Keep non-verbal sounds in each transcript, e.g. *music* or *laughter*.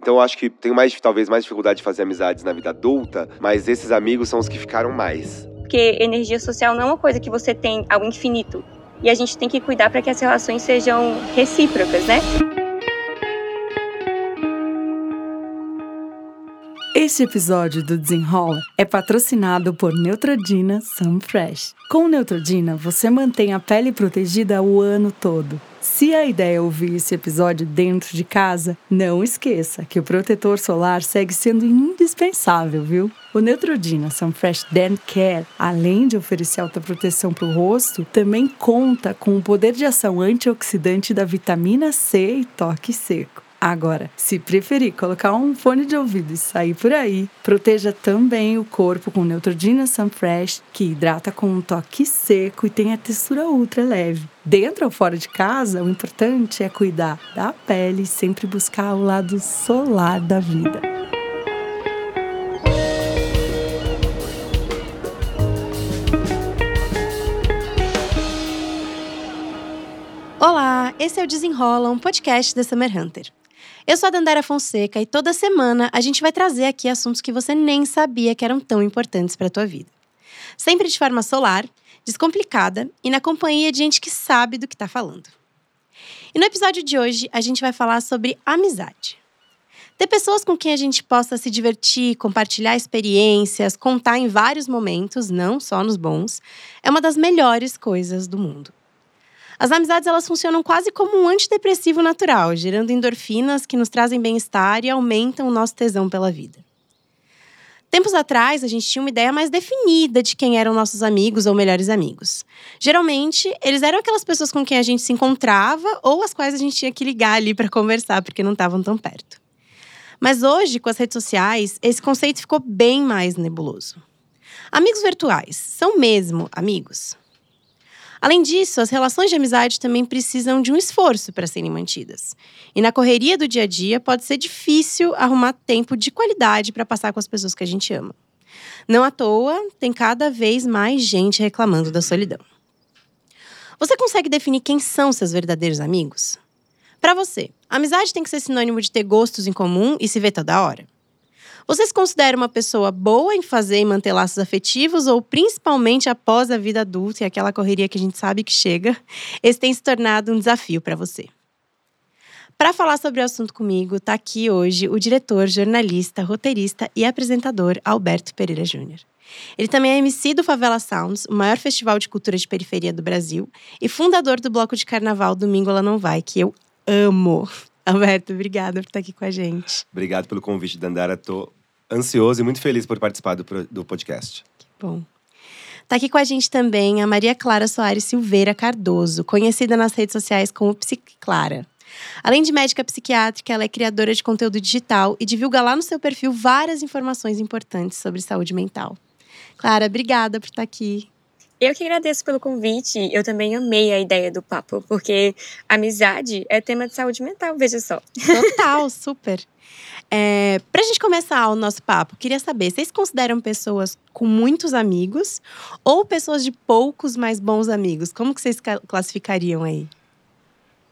Então eu acho que tenho mais, talvez, mais dificuldade de fazer amizades na vida adulta, mas esses amigos são os que ficaram mais. Porque energia social não é uma coisa que você tem ao infinito. E a gente tem que cuidar para que as relações sejam recíprocas, né? Este episódio do Desenrola é patrocinado por Neutrodina Sunfresh. Com Neutrodina, você mantém a pele protegida o ano todo. Se a ideia é ouvir esse episódio dentro de casa, não esqueça que o protetor solar segue sendo indispensável, viu? O Neutrodina Sunfresh Dan Care, além de oferecer alta proteção para o rosto, também conta com o poder de ação antioxidante da vitamina C e toque seco. Agora, se preferir colocar um fone de ouvido e sair por aí, proteja também o corpo com Neutrogena Sunfresh, que hidrata com um toque seco e tem a textura ultra leve. Dentro ou fora de casa, o importante é cuidar da pele e sempre buscar o lado solar da vida. Olá, esse é o Desenrola, um podcast da Summer Hunter. Eu sou a Dandara Fonseca e toda semana a gente vai trazer aqui assuntos que você nem sabia que eram tão importantes para a tua vida. Sempre de forma solar, descomplicada e na companhia de gente que sabe do que está falando. E no episódio de hoje a gente vai falar sobre amizade. Ter pessoas com quem a gente possa se divertir, compartilhar experiências, contar em vários momentos, não só nos bons, é uma das melhores coisas do mundo. As amizades elas funcionam quase como um antidepressivo natural, gerando endorfinas que nos trazem bem-estar e aumentam o nosso tesão pela vida. Tempos atrás, a gente tinha uma ideia mais definida de quem eram nossos amigos ou melhores amigos. Geralmente, eles eram aquelas pessoas com quem a gente se encontrava ou as quais a gente tinha que ligar ali para conversar porque não estavam tão perto. Mas hoje, com as redes sociais, esse conceito ficou bem mais nebuloso. Amigos virtuais são mesmo amigos? Além disso, as relações de amizade também precisam de um esforço para serem mantidas. E na correria do dia a dia, pode ser difícil arrumar tempo de qualidade para passar com as pessoas que a gente ama. Não à toa, tem cada vez mais gente reclamando da solidão. Você consegue definir quem são seus verdadeiros amigos? Para você, amizade tem que ser sinônimo de ter gostos em comum e se ver toda hora? Você se considera uma pessoa boa em fazer e manter laços afetivos ou principalmente após a vida adulta e aquela correria que a gente sabe que chega, esse tem se tornado um desafio para você? Para falar sobre o assunto comigo, está aqui hoje o diretor, jornalista, roteirista e apresentador Alberto Pereira Júnior. Ele também é MC do Favela Sounds, o maior festival de cultura de periferia do Brasil, e fundador do bloco de carnaval Domingo Ela Não Vai, que eu amo. Alberto, obrigada por estar aqui com a gente. Obrigado pelo convite, Dandara. Tô ansioso e muito feliz por participar do, do podcast. Que bom. Está aqui com a gente também a Maria Clara Soares Silveira Cardoso, conhecida nas redes sociais como Psiclara. Além de médica psiquiátrica, ela é criadora de conteúdo digital e divulga lá no seu perfil várias informações importantes sobre saúde mental. Clara, obrigada por estar aqui. Eu que agradeço pelo convite. Eu também amei a ideia do papo, porque amizade é tema de saúde mental, veja só. Total, *laughs* super. É, pra gente começar o nosso papo, queria saber: vocês consideram pessoas com muitos amigos ou pessoas de poucos, mais bons amigos? Como que vocês classificariam aí?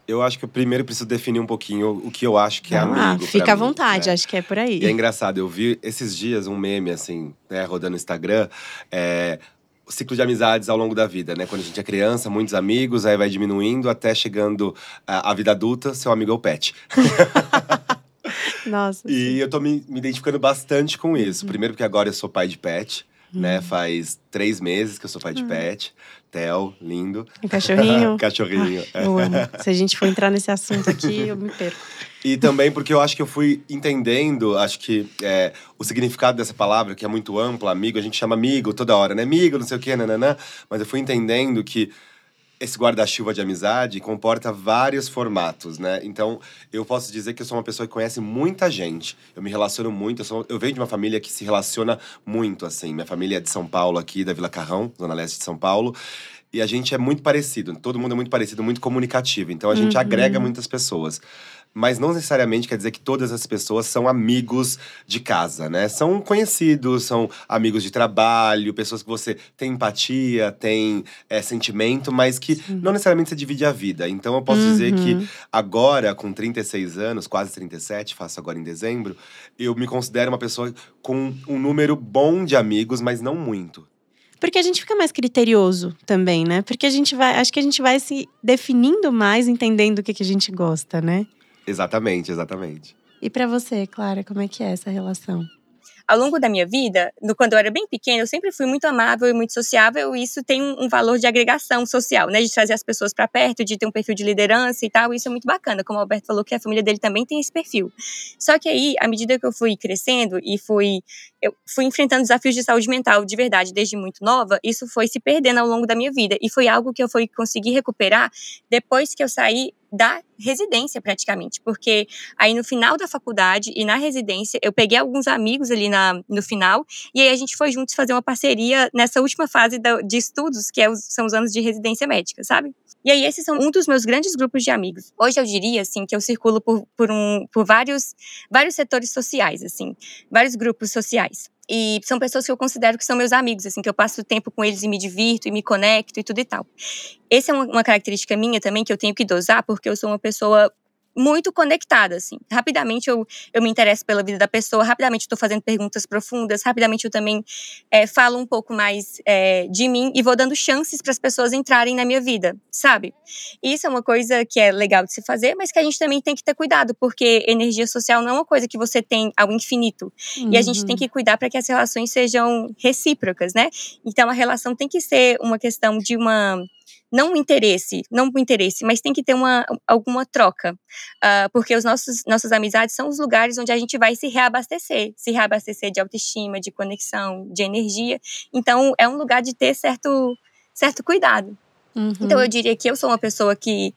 Eu acho que eu primeiro preciso definir um pouquinho o que eu acho que é ah, amigo. Fica à vontade, né? acho que é por aí. E é engraçado, eu vi esses dias um meme, assim, né, rodando no Instagram. É, ciclo de amizades ao longo da vida, né? Quando a gente é criança, muitos amigos, aí vai diminuindo até chegando à vida adulta, seu amigo é o pet. *laughs* Nossa. E sim. eu tô me, me, identificando bastante com isso. Uhum. Primeiro porque agora eu sou pai de pet, uhum. né? Faz três meses que eu sou pai de uhum. pet. Theo, lindo. E cachorrinho? *laughs* cachorrinho. Ai, eu amo. Se a gente for entrar nesse assunto *laughs* aqui, eu me perco. E também porque eu acho que eu fui entendendo, acho que é, o significado dessa palavra, que é muito ampla, amigo, a gente chama amigo toda hora, né? Amigo, não sei o quê, nananã. Mas eu fui entendendo que esse guarda-chuva de amizade comporta vários formatos, né? Então, eu posso dizer que eu sou uma pessoa que conhece muita gente. Eu me relaciono muito. Eu, sou, eu venho de uma família que se relaciona muito, assim. Minha família é de São Paulo, aqui, da Vila Carrão, zona leste de São Paulo. E a gente é muito parecido. Todo mundo é muito parecido, muito comunicativo. Então, a gente uhum. agrega muitas pessoas. Mas não necessariamente quer dizer que todas as pessoas são amigos de casa, né? São conhecidos, são amigos de trabalho, pessoas que você tem empatia, tem é, sentimento, mas que Sim. não necessariamente você divide a vida. Então eu posso uhum. dizer que uhum. agora, com 36 anos, quase 37, faço agora em dezembro, eu me considero uma pessoa com um número bom de amigos, mas não muito. Porque a gente fica mais criterioso também, né? Porque a gente vai. Acho que a gente vai se definindo mais, entendendo o que, que a gente gosta, né? Exatamente, exatamente. E para você, Clara, como é que é essa relação? ao longo da minha vida, no, quando eu era bem pequena, eu sempre fui muito amável e muito sociável, e isso tem um, um valor de agregação social, né? De trazer as pessoas para perto, de ter um perfil de liderança e tal. Isso é muito bacana, como o Alberto falou, que a família dele também tem esse perfil. Só que aí, à medida que eu fui crescendo e fui eu fui enfrentando desafios de saúde mental de verdade desde muito nova, isso foi se perdendo ao longo da minha vida. E foi algo que eu fui conseguir recuperar depois que eu saí da residência praticamente, porque aí no final da faculdade e na residência eu peguei alguns amigos ali na, no final e aí a gente foi juntos fazer uma parceria nessa última fase da, de estudos que é os, são os anos de residência médica, sabe? E aí esses são um dos meus grandes grupos de amigos. Hoje eu diria assim que eu circulo por, por, um, por vários vários setores sociais assim, vários grupos sociais. E são pessoas que eu considero que são meus amigos, assim, que eu passo tempo com eles e me divirto e me conecto e tudo e tal. Essa é uma característica minha também que eu tenho que dosar, porque eu sou uma pessoa muito conectada, assim. Rapidamente eu, eu me interesso pela vida da pessoa, rapidamente estou fazendo perguntas profundas, rapidamente eu também é, falo um pouco mais é, de mim e vou dando chances para as pessoas entrarem na minha vida, sabe? Isso é uma coisa que é legal de se fazer, mas que a gente também tem que ter cuidado, porque energia social não é uma coisa que você tem ao infinito. Uhum. E a gente tem uhum. que cuidar para que as relações sejam recíprocas, né? Então a relação tem que ser uma questão de uma não o interesse, não interesse, mas tem que ter uma, alguma troca. Uh, porque os nossos nossas amizades são os lugares onde a gente vai se reabastecer, se reabastecer de autoestima, de conexão, de energia. Então, é um lugar de ter certo, certo cuidado. Uhum. Então, eu diria que eu sou uma pessoa que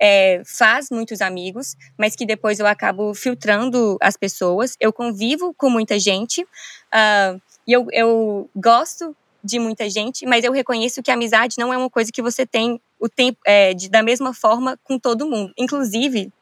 é, faz muitos amigos, mas que depois eu acabo filtrando as pessoas. Eu convivo com muita gente. Uh, e eu, eu gosto de muita gente, mas eu reconheço que a amizade não é uma coisa que você tem o tempo é, de, da mesma forma com todo mundo. Inclusive,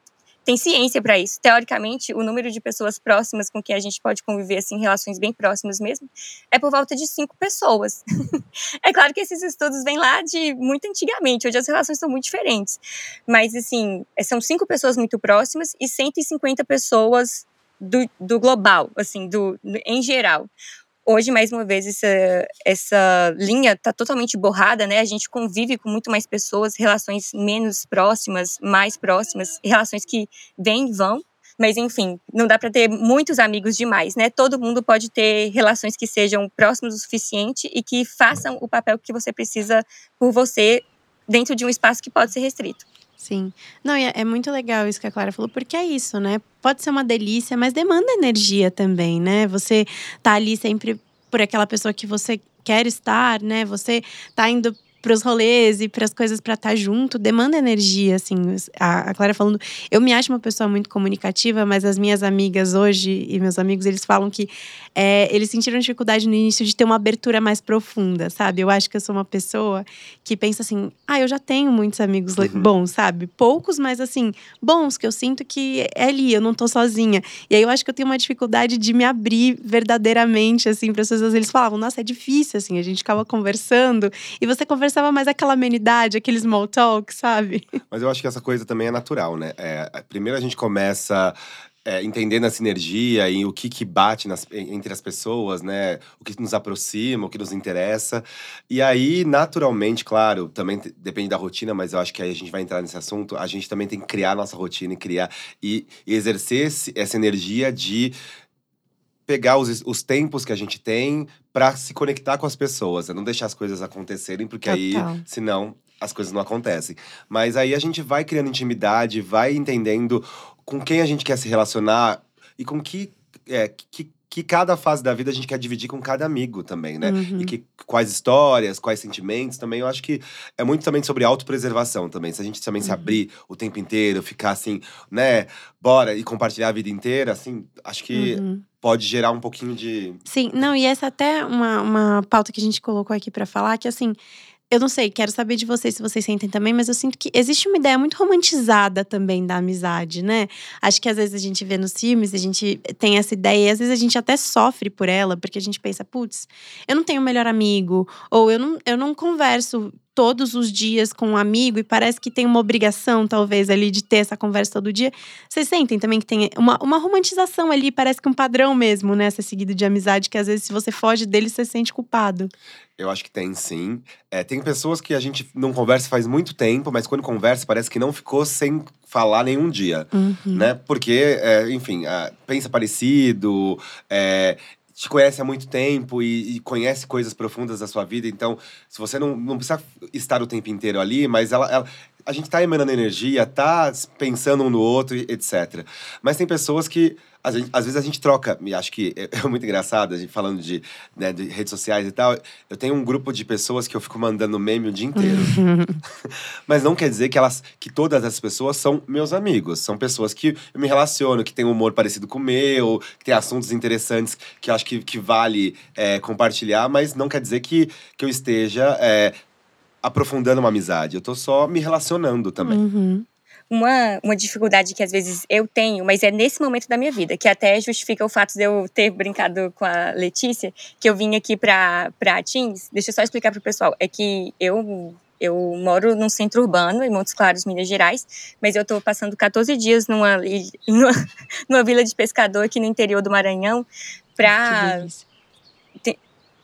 tem ciência para isso. Teoricamente, o número de pessoas próximas com quem a gente pode conviver, assim, relações bem próximas mesmo, é por volta de cinco pessoas. *laughs* é claro que esses estudos vêm lá de muito antigamente, hoje as relações são muito diferentes. Mas, assim, é, são cinco pessoas muito próximas e 150 pessoas do, do global, assim, do, em geral. Hoje, mais uma vez, essa, essa linha está totalmente borrada, né? A gente convive com muito mais pessoas, relações menos próximas, mais próximas, relações que vêm e vão. Mas, enfim, não dá para ter muitos amigos demais, né? Todo mundo pode ter relações que sejam próximas o suficiente e que façam o papel que você precisa por você dentro de um espaço que pode ser restrito. Sim. Não, é, é muito legal isso que a Clara falou, porque é isso, né? Pode ser uma delícia, mas demanda energia também, né? Você tá ali sempre por aquela pessoa que você quer estar, né? Você tá indo para os rolês e para as coisas para estar tá junto, demanda energia, assim. A, a, Clara falando, eu me acho uma pessoa muito comunicativa, mas as minhas amigas hoje e meus amigos, eles falam que é, eles sentiram dificuldade no início de ter uma abertura mais profunda, sabe? Eu acho que eu sou uma pessoa que pensa assim, ah, eu já tenho muitos amigos uhum. bons, sabe? Poucos, mas assim, bons, que eu sinto que é ali, eu não tô sozinha. E aí eu acho que eu tenho uma dificuldade de me abrir verdadeiramente, assim, para as pessoas. Eles falavam, nossa, é difícil, assim, a gente ficava conversando e você conversa conversava mais aquela amenidade, aquele small talk, sabe? Mas eu acho que essa coisa também é natural, né? É, primeiro a gente começa é, entendendo a sinergia e o que, que bate nas, entre as pessoas, né? O que nos aproxima, o que nos interessa. E aí, naturalmente, claro, também depende da rotina, mas eu acho que aí a gente vai entrar nesse assunto. A gente também tem que criar nossa rotina e criar e, e exercer esse, essa energia de pegar os, os tempos que a gente tem para se conectar com as pessoas, né? não deixar as coisas acontecerem, porque Total. aí, senão, as coisas não acontecem. Mas aí a gente vai criando intimidade, vai entendendo com quem a gente quer se relacionar e com que, é, que que cada fase da vida a gente quer dividir com cada amigo também, né? Uhum. E que quais histórias, quais sentimentos também. Eu acho que é muito também sobre autopreservação também. Se a gente também uhum. se abrir o tempo inteiro, ficar assim, né? Bora e compartilhar a vida inteira, assim, acho que uhum. Pode gerar um pouquinho de. Sim, não, e essa até uma, uma pauta que a gente colocou aqui para falar, que assim eu não sei, quero saber de vocês se vocês sentem também, mas eu sinto que existe uma ideia muito romantizada também da amizade, né? Acho que às vezes a gente vê nos filmes, a gente tem essa ideia, e às vezes a gente até sofre por ela, porque a gente pensa, putz, eu não tenho um melhor amigo, ou eu não, eu não converso todos os dias com um amigo e parece que tem uma obrigação, talvez, ali de ter essa conversa todo dia. Vocês sentem também que tem uma, uma romantização ali, parece que um padrão mesmo, né? Ser seguido de amizade, que às vezes, se você foge dele, você se sente culpado. Eu acho que tem sim. É, tem pessoas que a gente não conversa faz muito tempo, mas quando conversa parece que não ficou sem falar nenhum dia, Uhum. né? Porque, é, enfim, ah, pensa parecido, é, te conhece há muito tempo e, e conhece coisas profundas da sua vida. Então, se você não, não precisa estar o tempo inteiro ali, mas ela, ela- a gente tá emanando energia, tá pensando um no outro, etc. Mas tem pessoas que às vezes, às vezes a gente troca, e acho que é, *laughs* é muito engraçado, a gente falando de, né, de redes sociais e tal. Eu tenho um grupo de pessoas que eu fico mandando meme o dia inteiro. *laughs* *laughs* Mas não quer dizer que elas, que todas as pessoas são meus amigos. São pessoas que eu me relaciono, que têm um humor parecido com o meu, que têm assuntos interessantes que eu acho que, que vale é, compartilhar, mas não quer dizer que, que eu esteja é, aprofundando uma amizade. Eu tô só me relacionando também. Uhum. uma, uma dificuldade que às vezes eu tenho, mas é nesse momento da minha vida, que até justifica o fato de eu ter brincado com a Letícia, que eu vim aqui pra, pra Teams. Deixa eu só explicar pro pessoal. É que eu. Eu moro num centro urbano, em Montes Claros, Minas Gerais, mas eu tô passando 14 dias numa, *laughs* numa, numa vila de pescador aqui no interior do Maranhão delícia.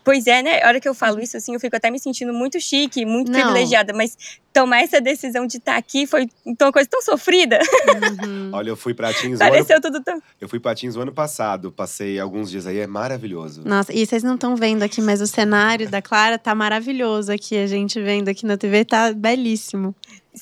Pois é, né? A hora que eu falo isso, assim, eu fico até me sentindo muito chique, muito Não. privilegiada. Mas tomar essa decisão de estar aqui foi então, uma coisa tão sofrida. Uhum. *laughs* Olha, eu fui pra Teams o ano, Pareceu tudo tão. eu fui pra Teams o ano passado. Passei alguns dias aí, é maravilhoso. Nossa, e vocês não estão vendo aqui, mas o cenário da Clara tá maravilhoso aqui. A gente vendo aqui na TV tá belíssimo.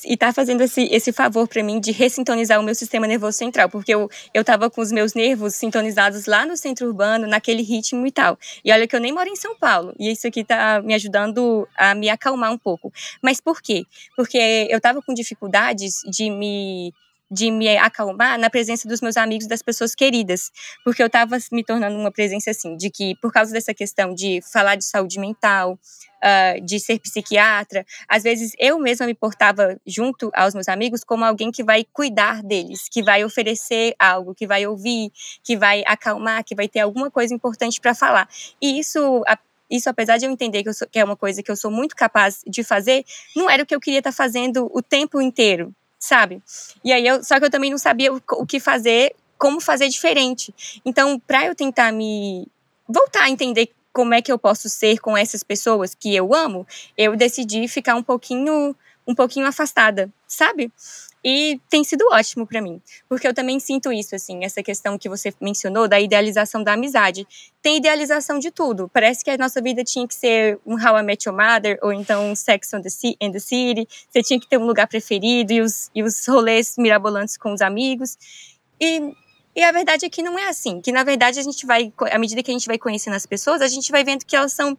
E tá fazendo esse, esse favor pra mim de ressintonizar o meu sistema nervoso central. Porque eu, eu tava com os meus nervos sintonizados lá no centro urbano, naquele ritmo e tal. E olha que eu nem moro em São Paulo. E isso aqui tá me ajudando a me acalmar um pouco. Mas por quê? Porque eu tava com dificuldades de me de me acalmar na presença dos meus amigos, das pessoas queridas, porque eu estava me tornando uma presença assim, de que por causa dessa questão de falar de saúde mental, ah, de ser psiquiatra, às vezes eu mesma me portava junto aos meus amigos como alguém que vai cuidar deles, que vai oferecer algo, que vai ouvir, que vai acalmar, que vai ter alguma coisa importante para falar. E isso a- isso, apesar de eu entender que, eu sou- que é uma coisa que eu sou muito capaz de fazer, não era o que eu queria estar fazendo o tempo inteiro, sabe? E aí eu, só que eu também não sabia o, o que fazer, como fazer diferente. Então, para eu tentar me voltar a entender como é que eu posso ser com essas pessoas que eu amo, eu decidi ficar um pouquinho um pouquinho afastada, sabe? E tem sido ótimo para mim, porque eu também sinto isso assim, essa questão que você mencionou da idealização da amizade. Tem idealização de tudo. Parece que a nossa vida tinha que ser um How I Met Your Mother ou então um Sex on the, and the City. Você tinha que ter um lugar preferido e os, e os rolês mirabolantes com os amigos. E e a verdade é que não é assim. Que na verdade a gente vai, à medida que a gente vai conhecendo as pessoas, a gente vai vendo que elas são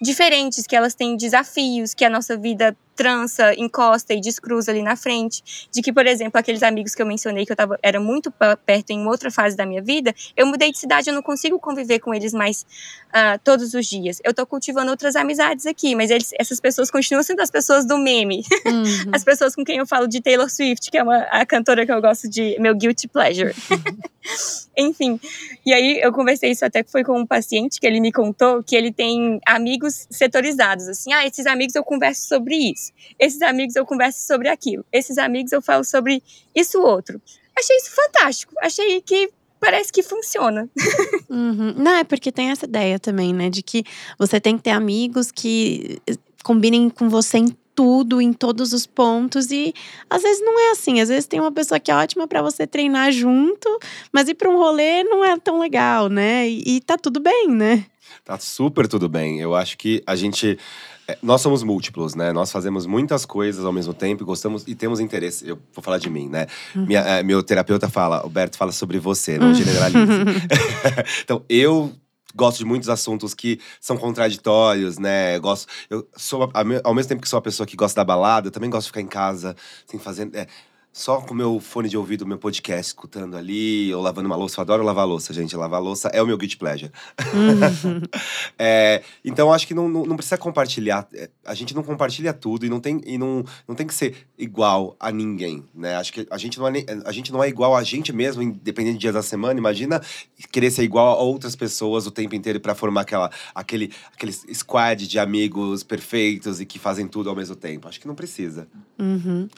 diferentes, que elas têm desafios, que a nossa vida trança, encosta e descruza ali na frente. De que, por exemplo, aqueles amigos que eu mencionei que eu tava, era muito perto em outra fase da minha vida, eu mudei de cidade, eu não consigo conviver com eles mais ah, todos os dias. Eu tô cultivando outras amizades aqui, mas eles, essas pessoas continuam sendo as pessoas do meme. Uhum. *laughs* As pessoas com quem eu falo de Taylor Swift, que é uma, a cantora que eu gosto de meu guilty pleasure. *laughs* Enfim, e aí eu conversei isso até que foi com um paciente que ele me contou que ele tem amigos setorizados, assim, ah, esses amigos eu converso sobre isso, esses amigos eu converso sobre aquilo, esses amigos eu falo sobre isso outro. Achei isso fantástico, achei que parece que funciona. *laughs* Uhum. Não, é porque tem essa ideia também, né? De que você tem que ter amigos que eh, combinem com você em tudo, em todos os pontos. E às vezes não é assim. Às vezes tem uma pessoa que é ótima pra você treinar junto, mas ir pra um rolê não é tão legal, né? E, e tá tudo bem, né? Tá super tudo bem. Eu acho que a gente. É, Nós somos múltiplos, né? Nós fazemos muitas coisas ao mesmo tempo e gostamos e temos interesse. Eu vou falar de mim, né? Minha, é, meu terapeuta fala, Alberto fala sobre você, não generalize. *laughs* *laughs* então, eu gosto de muitos assuntos que são contraditórios, né? Eu Gosto, eu sou, ao mesmo tempo que sou uma pessoa que gosta da balada, eu também gosto de ficar em casa, sem fazer. é, só com meu fone de ouvido, meu podcast, escutando ali, ou lavando uma louça. Eu adoro lavar louça, gente. Lavar louça é o meu guilty pleasure. Uhum. *laughs* é, então, acho que não, não, não, precisa compartilhar. É, a gente não compartilha tudo e não tem, e não, não tem que ser igual a ninguém, né? Acho que a gente, não é, a gente não é igual a gente mesmo, independente de dias da semana. Imagina querer ser igual a outras pessoas o tempo inteiro para formar aquela, aquele, aquele squad de amigos perfeitos e que fazem tudo ao mesmo tempo. Acho que não precisa. Uhum.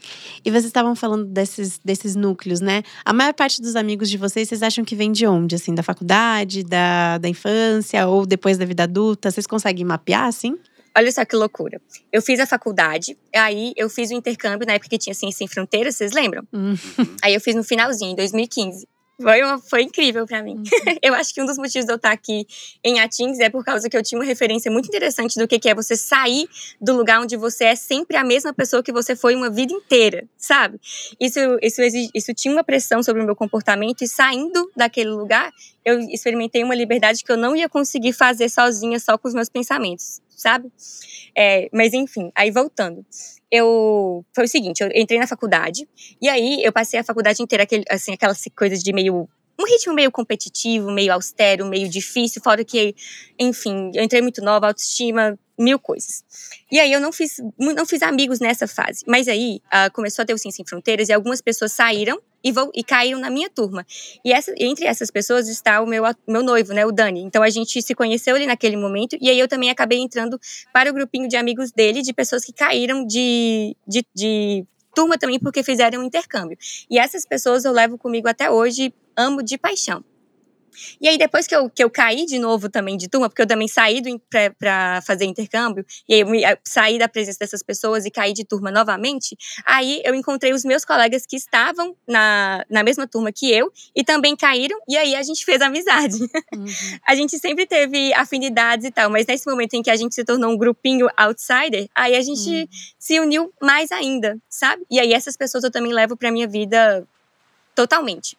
E vocês estavam falando desses, desses núcleos, né? A maior parte dos amigos de vocês, vocês acham que vem de onde? Assim, da faculdade, da, da infância ou depois da vida adulta? Vocês conseguem mapear, assim? Olha só que loucura. Eu fiz a faculdade, aí eu fiz o intercâmbio na época que tinha Ciência Sem Fronteiras, vocês lembram? Uhum. Aí eu fiz no finalzinho, em 2015. Foi, uma, foi incrível para mim. Uhum. *laughs* eu acho que um dos motivos de eu estar aqui em Atins é por causa que eu tinha uma referência muito interessante do que, que é você sair do lugar onde você é sempre a mesma pessoa que você foi uma vida inteira, sabe? Isso, isso, isso tinha uma pressão sobre o meu comportamento e saindo daquele lugar, eu experimentei uma liberdade que eu não ia conseguir fazer sozinha, só com os meus pensamentos, sabe? É, mas enfim, aí voltando eu foi o seguinte, eu entrei na faculdade e aí eu passei a faculdade inteira aquele, assim aquelas coisas de meio um ritmo meio competitivo, meio austero, meio difícil, fora que, enfim, eu entrei muito nova, autoestima, mil coisas. E aí eu não fiz, não fiz amigos nessa fase. Mas aí uh, começou a ter o Sim Sem Fronteiras e algumas pessoas saíram e, vou, e caíram na minha turma. E essa, entre essas pessoas está o meu, meu noivo, né, o Dani. Então a gente se conheceu ali naquele momento e aí eu também acabei entrando para o grupinho de amigos dele, de pessoas que caíram de, de, de turma também porque fizeram um intercâmbio. E essas pessoas eu levo comigo até hoje, amo de paixão. E aí, depois que eu, que eu caí de novo também de turma, porque eu também saí para fazer intercâmbio, e aí eu saí da presença dessas pessoas e caí de turma novamente, aí eu encontrei os meus colegas que estavam na, na mesma turma que eu e também caíram, e aí a gente fez amizade. Uhum. *laughs* a gente sempre teve afinidades e tal, mas nesse momento em que a gente se tornou um grupinho outsider, aí a gente uhum. se uniu mais ainda, sabe? E aí essas pessoas eu também levo para minha vida totalmente.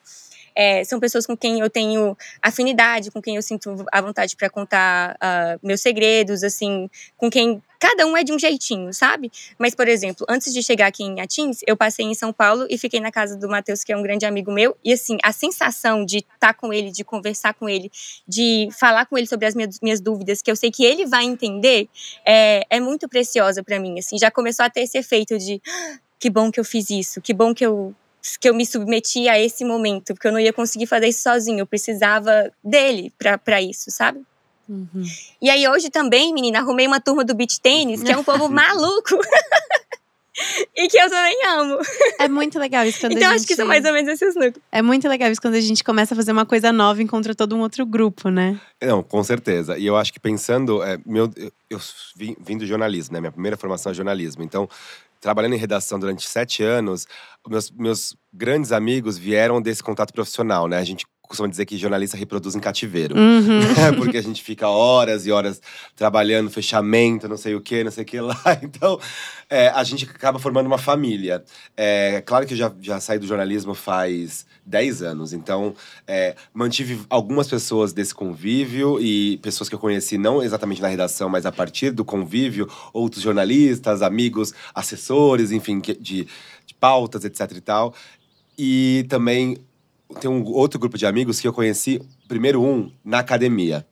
É, são pessoas com quem eu tenho afinidade, com quem eu sinto a vontade para contar uh, meus segredos, assim, com quem cada um é de um jeitinho, sabe? Mas, por exemplo, antes de chegar aqui em Atins, eu passei em São Paulo e fiquei na casa do Matheus, que é um grande amigo meu, e assim, a sensação de estar tá com ele, de conversar com ele, de falar com ele sobre as minhas, minhas dúvidas, que eu sei que ele vai entender, é, é muito preciosa para mim, assim, já começou a ter esse efeito de ah, que bom que eu fiz isso, que bom que eu que eu me submeti a esse momento, porque eu não ia conseguir fazer isso sozinho, eu precisava dele para isso, sabe? Uhum. E aí hoje também, menina, arrumei uma turma do beach tênis, que é um povo *laughs* maluco. *laughs* e que eu também amo. É muito legal isso quando então, a gente… Então acho que são mais ou menos esses núcleos. É muito legal isso quando a gente começa a fazer uma coisa nova e encontra todo um outro grupo, né? Não, com certeza. E eu acho que pensando… É, meu, eu, eu vim, vim do jornalismo, né? Minha primeira formação é jornalismo. Então, trabalhando em redação durante sete anos, meus, meus grandes amigos vieram desse contato profissional, né? A gente costuma dizer que jornalista reproduz em cativeiro. Uhum. *laughs* Porque a gente fica horas e horas trabalhando, fechamento, não sei o que, não sei o que lá. *laughs* Então, é, a gente acaba formando uma família. É, claro que eu já, já saí do jornalismo faz 10 anos. Então, é, mantive algumas pessoas desse convívio e pessoas que eu conheci não exatamente na redação, mas a partir do convívio, outros jornalistas, amigos, assessores, enfim, de, de pautas, etc e tal. E também tem um outro grupo de amigos que eu conheci, primeiro um, na academia,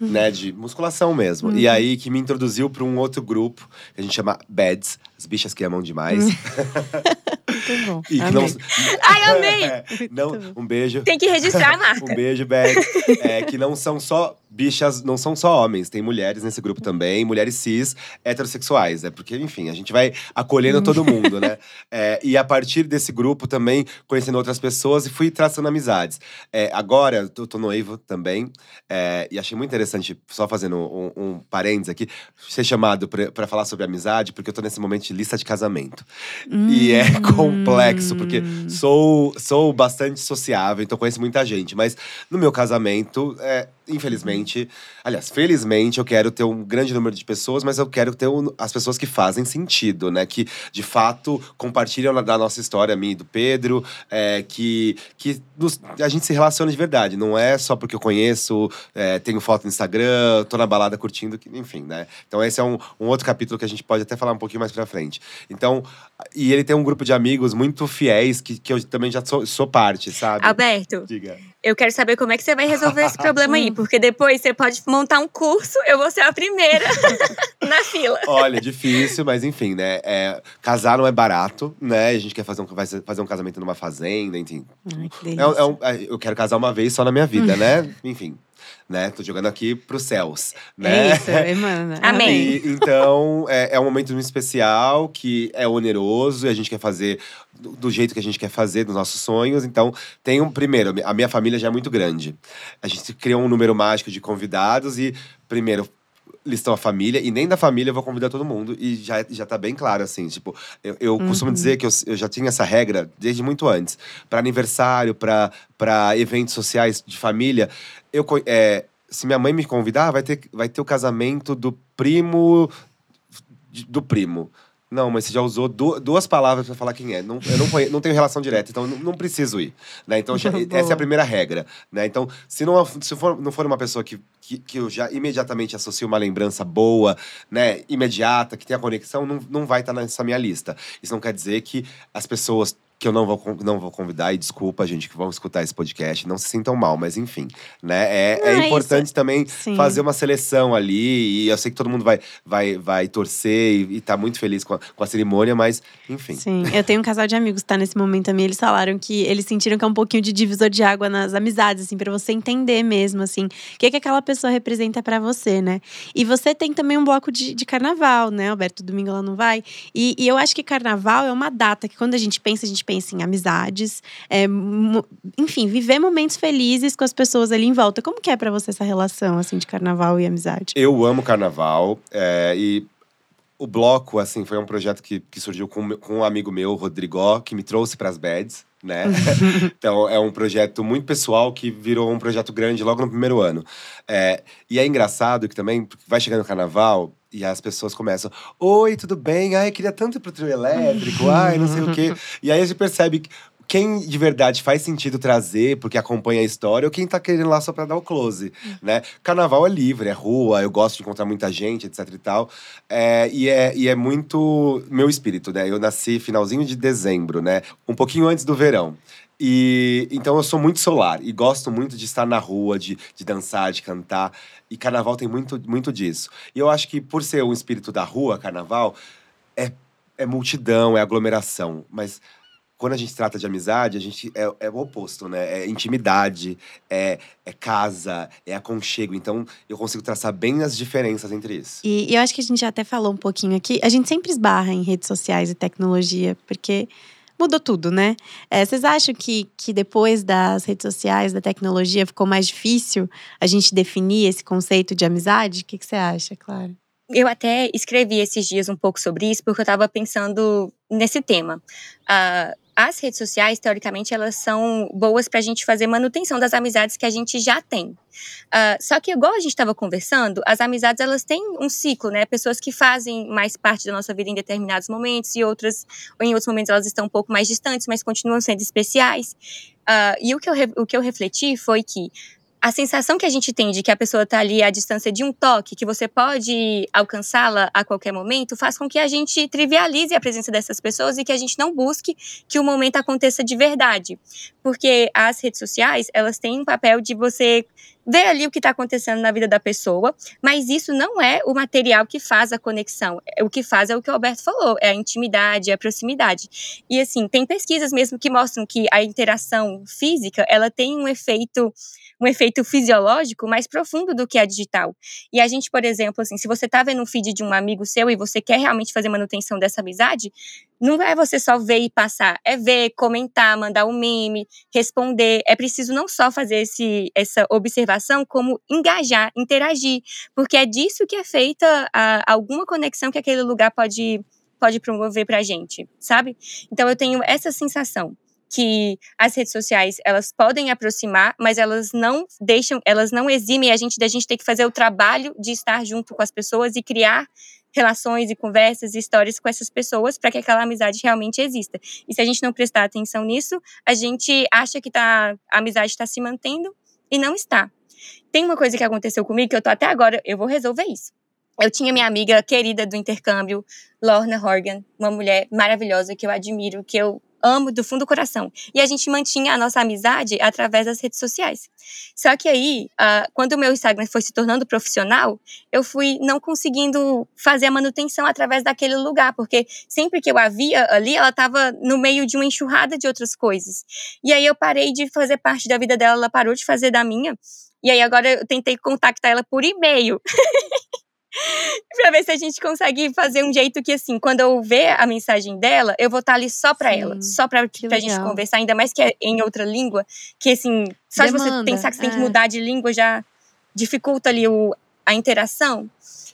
uhum. né, de musculação mesmo. Uhum. E aí que me introduziu para um outro grupo, que a gente chama Beds, as bichas que amam demais. Uhum. *laughs* Muito bom. E amei. Não, Ai, amei! *laughs* É, não, um beijo. Tem que registrar a *laughs* marca. um beijo, Beds. É, que não são só bichas não são só homens, tem mulheres nesse grupo também, mulheres cis, heterossexuais. É porque, enfim, a gente vai acolhendo todo mundo, né? *laughs* É, e a partir desse grupo também, conhecendo outras pessoas e fui traçando amizades. É, agora, eu tô noivo também, é, e achei muito interessante, só fazendo um, um parênteses aqui, ser chamado para falar sobre amizade, porque eu tô nesse momento de lista de casamento. Hum. E é hum. complexo, porque sou, sou bastante sociável, então conheço muita gente, mas no meu casamento, é, infelizmente, infelizmente, aliás, felizmente, eu quero ter um grande número de pessoas, mas eu quero ter um, as pessoas que fazem sentido, né? Que de fato compartilham da nossa história, a minha e do Pedro, é, que, que nos, a gente se relaciona de verdade. Não é só porque eu conheço, é, tenho foto no Instagram, tô na balada curtindo, enfim, né? Então esse é um, um outro capítulo que a gente pode até falar um pouquinho mais pra frente. Então, e ele tem um grupo de amigos muito fiéis que, que eu também já sou, sou parte, sabe? Alberto, Diga. Eu quero saber como é que você vai resolver esse problema aí, porque depois você pode montar um curso, eu vou ser a primeira *laughs* na fila. Olha, difícil, mas enfim, né? É, casar não é barato, né? A gente quer fazer um, vai fazer um casamento numa fazenda, enfim. Ai, que É, delícia. é um- é- eu quero casar uma vez só na minha vida, né? Enfim, né? Tô jogando aqui pros céus, né? É isso, Emana. *laughs* Amém. E, então, é, é um momento muito especial, que é oneroso, e a gente quer fazer do, do jeito que a gente quer fazer, dos nossos sonhos. Então, tem um… Primeiro, a minha família já é muito grande. A gente criou um número mágico de convidados e, primeiro… Listou a família, e nem da família eu vou convidar todo mundo. E já, já tá bem claro, assim. Tipo, eu, eu costumo dizer que eu, eu já tinha essa regra desde muito antes. Para aniversário, para eventos sociais de família, eu, é, se minha mãe me convidar, vai ter, vai ter o casamento do primo do primo. Não, mas você já usou du- duas palavras para falar quem é. Não, eu não, não tenho relação direta, então não, não preciso ir. Né? Então, já- *laughs* essa é a primeira regra. Né? Então, se, não, se for, não for uma pessoa que, que, que eu já imediatamente associo uma lembrança boa, né, imediata, que tenha conexão, não, não vai estar nessa minha lista. Isso não quer dizer que as pessoas que eu não vou, não vou convidar, e desculpa, gente, que vão escutar esse podcast, não se sintam mal, mas enfim. Né? É, é é importante também Sim. fazer uma seleção ali. E eu sei que todo mundo vai, vai, vai torcer e, e tá muito feliz com a, com a cerimônia, mas enfim. Sim, eu tenho um casal de amigos que tá nesse momento também. Eles falaram que eles sentiram que é um pouquinho de divisor de água nas amizades, assim, pra você entender mesmo, assim, o que, que aquela pessoa representa pra você, né? E você tem também um bloco de, de carnaval, né, Alberto? Domingo ela não vai. E, e eu acho que carnaval é uma data que, quando a gente pensa, a gente pensa em amizades, é, enfim, viver momentos felizes com as pessoas ali em volta. Como que é pra você essa relação, assim, de carnaval e amizade? Eu amo carnaval é, e o bloco, assim, foi um projeto que, que surgiu com, com um amigo meu, Rodrigo, que me trouxe para as beds, né? *laughs* então é um projeto muito pessoal que virou um projeto grande logo no primeiro ano. É, e é engraçado que também vai chegando o carnaval e as pessoas começam: Oi, tudo bem? Ai, queria tanto ir pro trio elétrico, ai, não sei o quê. *laughs* E aí a gente percebe que quem de verdade faz sentido trazer, porque acompanha a história, ou quem tá querendo lá só pra dar o close, né? Carnaval é livre, é rua, eu gosto de encontrar muita gente, etc e tal. É, e, é, e é muito meu espírito, né? Eu nasci finalzinho de dezembro, né? Um pouquinho antes do verão. E então eu sou muito solar e gosto muito de estar na rua, de, de dançar, de cantar. E carnaval tem muito, muito disso. E eu acho que por ser o espírito da rua, carnaval, é, é multidão, é aglomeração. Mas quando a gente trata de amizade, a gente é, é o oposto, né? É intimidade, é, é casa, é aconchego. Então, eu consigo traçar bem as diferenças entre isso. E, e eu acho que a gente já até falou um pouquinho aqui. A gente sempre esbarra em redes sociais e tecnologia, porque mudou tudo, né? É, vocês acham que, que depois das redes sociais, da tecnologia, ficou mais difícil a gente definir esse conceito de amizade? O que, que você acha, Clara? Eu até escrevi esses dias um pouco sobre isso, porque eu estava pensando nesse tema. Ah, as redes sociais, teoricamente, elas são boas para a gente fazer manutenção das amizades que a gente já tem. Ah, só que, igual a gente estava conversando, as amizades elas têm um ciclo, né? Pessoas que fazem mais parte da nossa vida em determinados momentos e outras, ou em outros momentos elas estão um pouco mais distantes, mas continuam sendo especiais. Ah, e o que, eu, o que eu refleti foi que a sensação que a gente tem de que a pessoa está ali à distância de um toque, que você pode alcançá-la a qualquer momento, faz com que a gente trivialize a presença dessas pessoas e que a gente não busque que o momento aconteça de verdade. Porque as redes sociais, elas têm um papel de você ver ali o que está acontecendo na vida da pessoa, mas isso não é o material que faz a conexão. O que faz é o que o Alberto falou, é a intimidade, é a proximidade. E assim, tem pesquisas mesmo que mostram que a interação física, ela tem um efeito um efeito fisiológico mais profundo do que a digital. E a gente, por exemplo, assim, se você tá vendo um feed de um amigo seu e você quer realmente fazer manutenção dessa amizade, não é você só ver e passar, é ver, comentar, mandar um meme, responder. É preciso não só fazer esse, essa observação, como engajar, interagir, porque é disso que é feita a, alguma conexão que aquele lugar pode, pode promover pra gente, sabe? Então eu tenho essa sensação que as redes sociais elas podem aproximar, mas elas não deixam, elas não eximem a gente da gente ter que fazer o trabalho de estar junto com as pessoas e criar relações e conversas e histórias com essas pessoas para que aquela amizade realmente exista. E se a gente não prestar atenção nisso, a gente acha que tá, a amizade está se mantendo e não está. Tem uma coisa que aconteceu comigo que eu tô até agora, eu vou resolver isso. Eu tinha minha amiga querida do intercâmbio, Lorna Horgan, uma mulher maravilhosa que eu admiro, que eu amo do fundo do coração. E a gente mantinha a nossa amizade através das redes sociais. Só que aí, uh, quando o meu Instagram foi se tornando profissional, eu fui não conseguindo fazer a manutenção através daquele lugar, porque sempre que eu a via ali, ela estava no meio de uma enxurrada de outras coisas. E aí eu parei de fazer parte da vida dela, ela parou de fazer da minha. E aí agora eu tentei contactar ela por e-mail. *laughs* *laughs* pra ver se a gente consegue fazer um jeito que, assim, quando eu ver a mensagem dela, eu vou estar tá ali só pra Sim, ela. Só pra, pra gente conversar, ainda mais que é em outra língua. Que, assim, só Demanda, de você pensar que você é. tem que é. mudar de língua já dificulta ali o, a interação.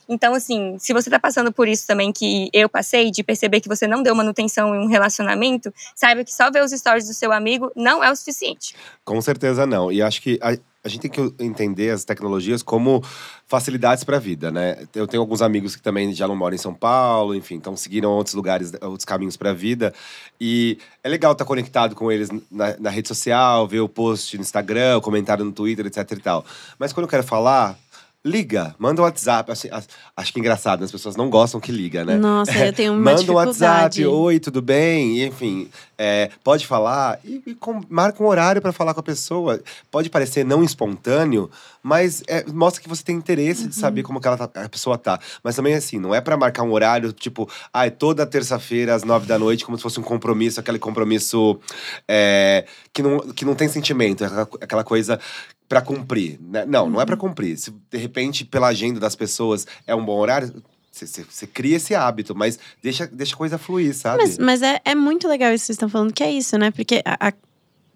Então, assim, se você tá passando por isso também que eu passei, de perceber que você não deu manutenção em um relacionamento, saiba que só ver os stories do seu amigo não é o suficiente. Com certeza não. E acho que a, a gente tem que entender as tecnologias como facilidades para a vida, né? Eu tenho alguns amigos que também já não moram em São Paulo, enfim, então seguiram outros lugares, outros caminhos para a vida. E é legal estar tá conectado com eles na, na, rede social, ver o post no Instagram, o comentário no Twitter, etc e tal. Mas quando eu quero falar, liga, manda um WhatsApp. Acho, acho que é engraçado, as pessoas não gostam que liga, né? Nossa, eu tenho *laughs* uma Manda um WhatsApp, oi, tudo bem? E, enfim, é, pode falar e, e com, marca um horário para falar com a pessoa. Pode parecer não espontâneo, mas é, mostra que você tem interesse uhum. de saber como que tá, a pessoa tá. Mas também assim, não é para marcar um horário tipo, ah, é toda terça-feira às nove da noite, como se fosse um compromisso, aquele compromisso é, que, não, que não tem sentimento, aquela, aquela coisa para cumprir. Né? Não, não é para uhum. cumprir. Se de repente, pela agenda das pessoas, é um bom horário, você cria esse hábito, mas deixa, deixa a coisa fluir, sabe? Mas, mas é, é muito legal isso que vocês estão falando, que é isso, né? Porque a, a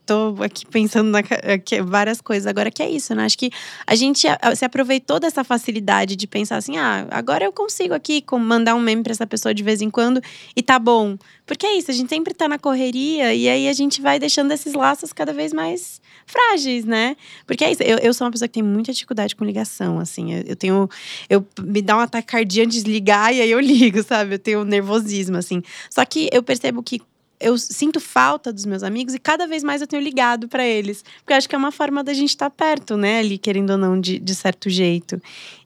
tô aqui pensando na, que, várias coisas agora que é isso, né? Acho que a gente se aproveitou dessa facilidade de pensar assim, ah, agora eu consigo aqui mandar um meme para essa pessoa de vez em quando e tá bom. Porque é isso, a gente sempre tá na correria e aí a gente vai deixando esses laços cada vez mais frágeis, né? Porque é isso, eu, eu sou uma pessoa que tem muita dificuldade com ligação, assim. Eu, eu tenho. Eu me dá um ataque cardíaco de ligar e aí eu *laughs* ligo, sabe? Eu tenho nervosismo, assim. Só que eu percebo que eu sinto falta dos meus amigos e cada vez mais eu tenho ligado para eles. Porque eu acho que é uma forma da gente estar tá perto, né? Ali, querendo ou não, de, de certo jeito.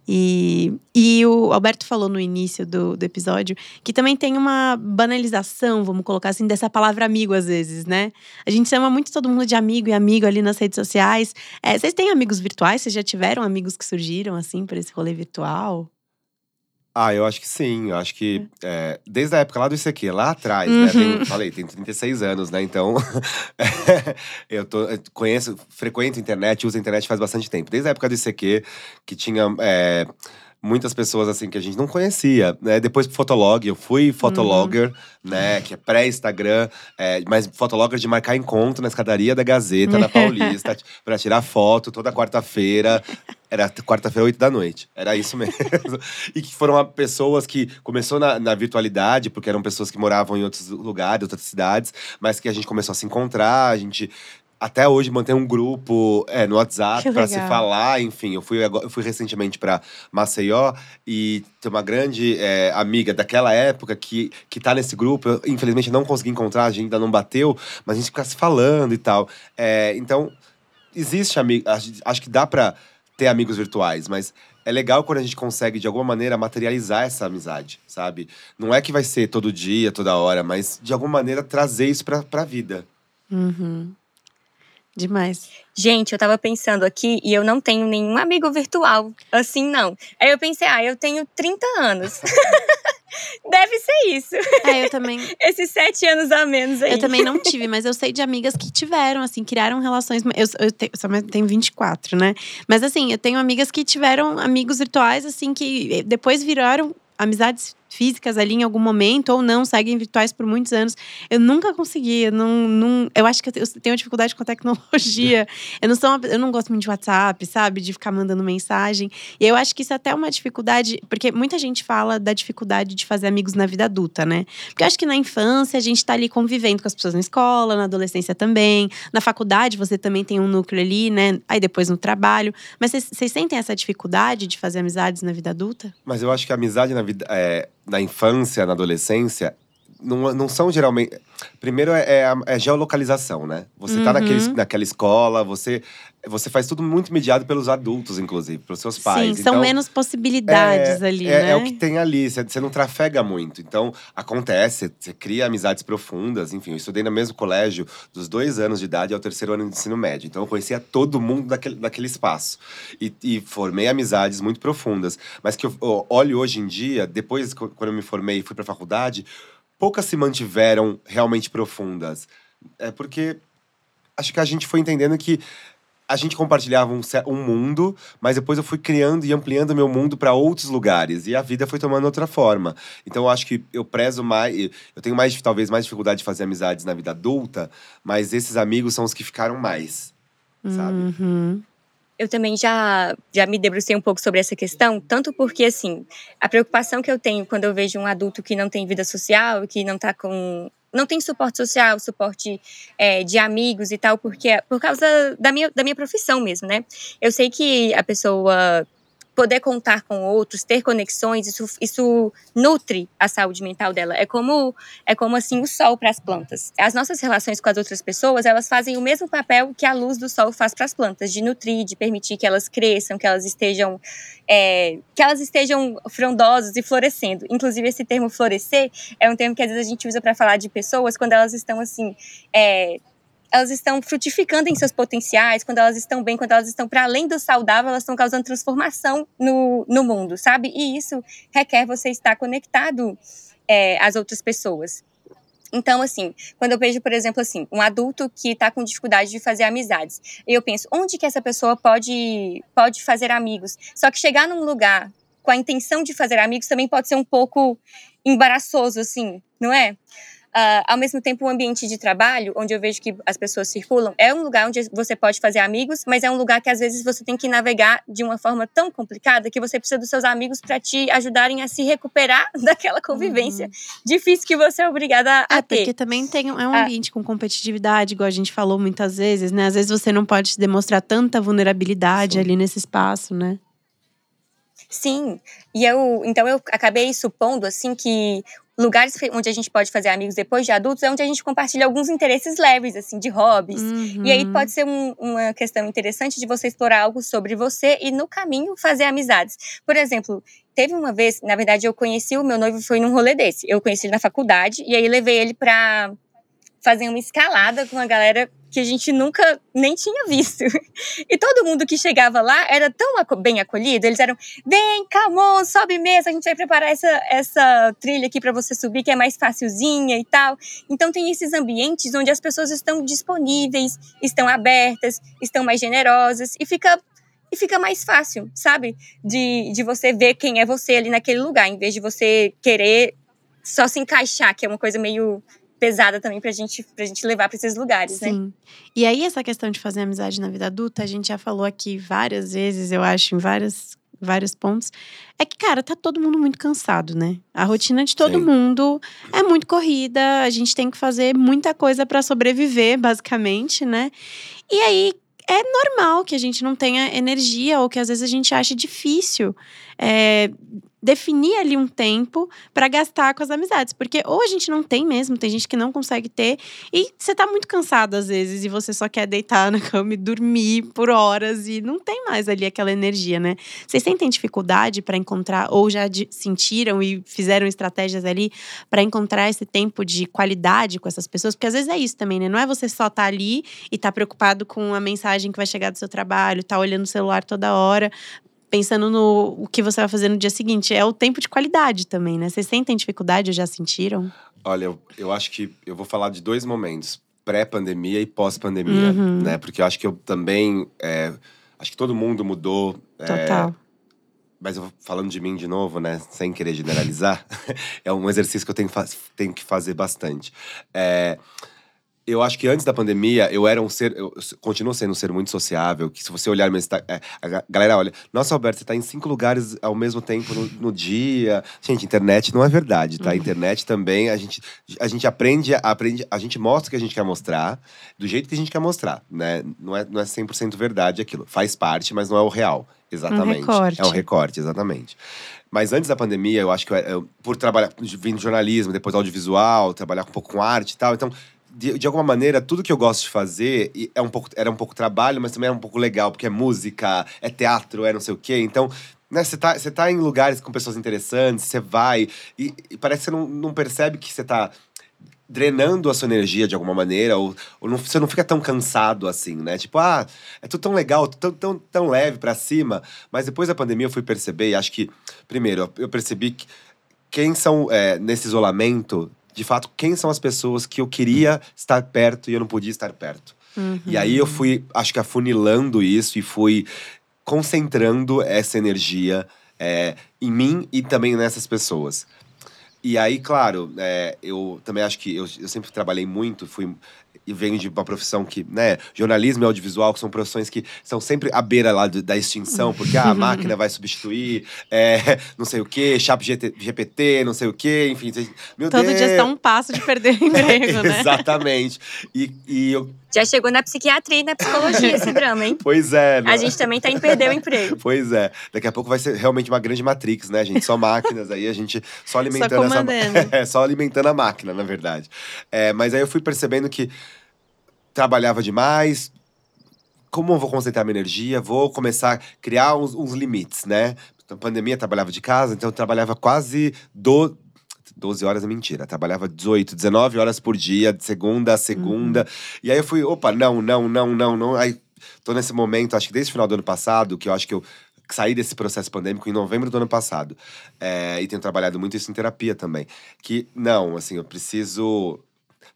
E, e o Alberto falou no início do, do episódio que também tem uma banalização, vamos colocar assim, dessa palavra amigo às vezes, né? A gente chama muito todo mundo de amigo e amigo ali nas redes sociais. É, vocês têm amigos virtuais? Vocês já tiveram amigos que surgiram assim por esse rolê virtual? Ah, eu acho que sim. Eu acho que é, desde a época lá do ICQ, lá atrás, uhum. né? Tem, falei, tem 36 anos, né? Então, *laughs* eu tô, eu conheço, frequento a internet, uso a internet faz bastante tempo. Desde a época do ICQ, que tinha. É, muitas pessoas assim que a gente não conhecia, né? Depois pro Fotolog, eu fui fotologger, uhum. né? Que é pré-Instagram, é, mas fotologger de marcar encontro na escadaria da Gazeta, na Paulista, *laughs* para tirar foto toda quarta-feira. Era quarta-feira, oito da noite. Era isso mesmo. e que foram pessoas que começou na, na, virtualidade, porque eram pessoas que moravam em outros lugares, outras cidades, mas que a gente começou a se encontrar, a gente até hoje mantém um grupo é, no WhatsApp para se falar. Enfim, eu fui, eu fui recentemente para Maceió e tem uma grande é, amiga daquela época que, que tá nesse grupo. Eu, infelizmente, não consegui encontrar, a gente ainda não bateu, mas a gente fica se falando e tal. É, então, existe amigo. Acho que dá para ter amigos virtuais, mas é legal quando a gente consegue, de alguma maneira, materializar essa amizade, sabe? Não é que vai ser todo dia, toda hora, mas de alguma maneira trazer isso pra, pra vida. Uhum. Demais. Gente, eu tava pensando aqui e eu não tenho nenhum amigo virtual. Assim, não. Aí eu pensei, ah, eu tenho 30 anos. *laughs* Deve ser isso. É, eu também. *laughs* Esses sete anos a menos aí. Eu também não tive, mas eu sei de amigas que tiveram, assim, criaram relações. Eu, eu, tenho, eu tenho 24, né? Mas assim, eu tenho amigas que tiveram amigos virtuais, assim, que depois viraram amizades físicas ali em algum momento, ou não, seguem virtuais por muitos anos. Eu nunca consegui, eu não, não eu acho que eu tenho dificuldade com a tecnologia. *laughs* eu não sou uma, eu não gosto muito de WhatsApp, sabe? De ficar mandando mensagem. E eu acho que isso é até uma dificuldade, porque muita gente fala da dificuldade de fazer amigos na vida adulta, né? Porque eu acho que na infância a gente tá ali convivendo com as pessoas na escola, na adolescência também, na faculdade você também tem um núcleo ali, né? Aí depois no trabalho. Mas vocês sentem essa dificuldade de fazer amizades na vida adulta? Mas eu acho que a amizade na vida, é, na infância, na adolescência, não, não são geralmente. Primeiro é, é, é geolocalização, né? Você tá naquele, Uhum. naquela escola, você, você faz tudo muito mediado pelos adultos, inclusive, pelos seus pais. Sim, são Então, menos possibilidades é, ali, é, né? É o que tem ali, você, você não trafega muito. Então, acontece, você cria amizades profundas. Enfim, eu estudei no mesmo colégio dos dois anos de idade ao terceiro ano de ensino médio. Então, eu conhecia todo mundo daquele, daquele espaço. E, e formei amizades muito profundas. Mas que eu, eu olho hoje em dia, depois, quando eu me formei e fui pra faculdade, poucas se mantiveram realmente profundas. É porque acho que a gente foi entendendo que a gente compartilhava um, um mundo, mas depois eu fui criando e ampliando meu mundo para outros lugares e a vida foi tomando outra forma. Então eu acho que eu prezo mais, eu tenho mais talvez mais dificuldade de fazer amizades na vida adulta, mas esses amigos são os que ficaram mais, sabe? Uhum. Eu também já, já me debrucei um pouco sobre essa questão, tanto porque, assim, a preocupação que eu tenho quando eu vejo um adulto que não tem vida social, que não tá com. não tem suporte social, suporte é, de amigos e tal, porque é por causa da minha, da minha profissão mesmo, né? Eu sei que a pessoa poder contar com outros, ter conexões, isso, isso nutre a saúde mental dela. É como é como assim o sol para as plantas. As nossas relações com as outras pessoas, elas fazem o mesmo papel que a luz do sol faz para as plantas, de nutrir, de permitir que elas cresçam, que elas estejam é, que elas estejam frondosas e florescendo. Inclusive esse termo florescer é um termo que às vezes a gente usa para falar de pessoas quando elas estão assim é, elas estão frutificando em seus potenciais, quando elas estão bem, quando elas estão para além do saudável, elas estão causando transformação no, no mundo, sabe? E isso requer você estar conectado é, às outras pessoas. Então, assim, quando eu vejo, por exemplo, assim, um adulto que está com dificuldade de fazer amizades, eu penso, onde que essa pessoa pode, pode fazer amigos? Só que chegar num lugar com a intenção de fazer amigos também pode ser um pouco embaraçoso, assim, não é? Uh, ao mesmo tempo, o ambiente de trabalho, onde eu vejo que as pessoas circulam, é um lugar onde você pode fazer amigos, mas é um lugar que às vezes você tem que navegar de uma forma tão complicada que você precisa dos seus amigos para te ajudarem a se recuperar *laughs* daquela convivência difícil que você é obrigada a É, ter. porque também tem, é um Ah. ambiente com competitividade, igual a gente falou muitas vezes, né? Às vezes você não pode demonstrar tanta vulnerabilidade Sim. ali nesse espaço, né? Sim, e eu, então eu acabei supondo assim que lugares onde a gente pode fazer amigos depois de adultos é onde a gente compartilha alguns interesses leves assim de hobbies. E aí Uhum. pode ser um- uma questão interessante de você explorar algo sobre você e no caminho fazer amizades. Por exemplo, teve uma vez, na verdade eu conheci o meu noivo foi num rolê desse. Eu conheci ele na faculdade e aí levei ele pra fazer uma escalada com uma galera que a gente nunca nem tinha visto. *laughs* E todo mundo que chegava lá era tão aco- bem acolhido. Eles eram, vem, calmon, sobe mesmo, a gente vai preparar essa, essa trilha aqui para você subir, que é mais facilzinha e tal. Então tem esses ambientes onde as pessoas estão disponíveis, estão abertas, estão mais generosas e fica e fica mais fácil, sabe? De, de você ver quem é você ali naquele lugar, em vez de você querer só se encaixar, que é uma coisa meio pesada também pra gente, pra gente levar pra esses lugares, né? Sim. E aí, essa questão de fazer amizade na vida adulta, a gente já falou aqui várias vezes, eu acho, em várias, vários pontos. É que, cara, tá todo mundo muito cansado, né? A rotina de todo Sim. mundo é muito corrida, a gente tem que fazer muita coisa pra sobreviver, basicamente, né? E aí. É normal que a gente não tenha energia ou que às vezes a gente ache difícil é, definir ali um tempo pra gastar com as amizades. Porque ou a gente não tem mesmo, tem gente que não consegue ter, e você tá muito cansado às vezes e você só quer deitar *laughs* na cama e dormir por horas e não tem mais ali aquela energia, né? Vocês sentem dificuldade pra encontrar ou já sentiram e fizeram estratégias ali pra encontrar esse tempo de qualidade com essas pessoas? Porque às vezes é isso também, né? Não é você só tá ali e tá preocupado com a mensagem que vai chegar do seu trabalho, tá olhando o celular toda hora. Pensando no o que você vai fazer no dia seguinte. É o tempo de qualidade também, né? Vocês sentem dificuldade ou já sentiram? Olha, eu, eu acho que eu vou falar de dois momentos: pré-pandemia e pós-pandemia, Uhum. né? Porque eu acho que eu também. é, acho que todo mundo mudou. é, Total. mas eu falando de mim de novo, né? Sem querer generalizar, *laughs* é um exercício que eu tenho, tenho que fazer bastante. É, eu acho que antes da pandemia, eu era um ser. Eu continuo sendo um ser muito sociável. Que se você olhar. É, a galera olha, nossa, Alberto, você tá em cinco lugares ao mesmo tempo no, no dia. Gente, internet não é verdade, tá? Uhum. Internet também, a gente, a gente aprende, aprende, a gente mostra o que a gente quer mostrar, do jeito que a gente quer mostrar, né? Não é, não é 100% verdade aquilo. Faz parte, mas não é o real. Exatamente. Um recorte. É um recorte, exatamente. Mas antes da pandemia, eu acho que eu, eu, por trabalhar, vindo jornalismo, depois audiovisual, trabalhar um pouco com arte e tal, então de, de, alguma maneira, tudo que eu gosto de fazer é um pouco, era um pouco trabalho, mas também é um pouco legal, porque é música, é teatro, é não sei o quê. Então, né, você tá, tá em lugares com pessoas interessantes, você vai, e, e, parece que você não, não percebe que você tá drenando a sua energia de alguma maneira, ou, ou não, você não fica tão cansado assim, né? Tipo, ah, é tudo tão legal, tão, tão, tão leve para cima. Mas depois da pandemia eu fui perceber, e acho que, primeiro, eu percebi que quem são, é, nesse isolamento, de fato, quem são as pessoas que eu queria estar perto e eu não podia estar perto. Uhum. E aí eu fui, acho que afunilando isso e fui concentrando essa energia é, em mim e também nessas pessoas. E aí, claro, é, eu também acho que eu, eu sempre trabalhei muito, fui e venho de uma profissão que, né, jornalismo e audiovisual, que são profissões que são sempre à beira lá do, da extinção, porque ah, a máquina vai substituir, é, *laughs* não sei o quê, chat GPT, não sei o quê, enfim. Meu Todo Deus. dia está um passo de perder emprego, *laughs* né? Exatamente. E, e eu já chegou na psiquiatria e na psicologia esse drama, hein? *laughs* Pois é. A gente também tá em perder o emprego. Pois é. Daqui a pouco vai ser realmente uma grande Matrix, né, gente? Só máquinas aí, a gente só alimentando só essa. *laughs* É, só alimentando a máquina, na verdade. É, mas aí eu fui percebendo que trabalhava demais. Como eu vou concentrar minha energia? Vou começar a criar uns, uns limites, né? Na pandemia, trabalhava de casa, então eu trabalhava quase do, 12 horas é mentira. Trabalhava 18, 19 horas por dia, de segunda a segunda. Uhum. E aí eu fui, opa, não, não, não, não, não. Aí tô nesse momento, acho que desde o final do ano passado, que eu acho que eu saí desse processo pandêmico em novembro do ano passado. É, e tenho trabalhado muito isso em terapia também. Que, não, assim, eu preciso.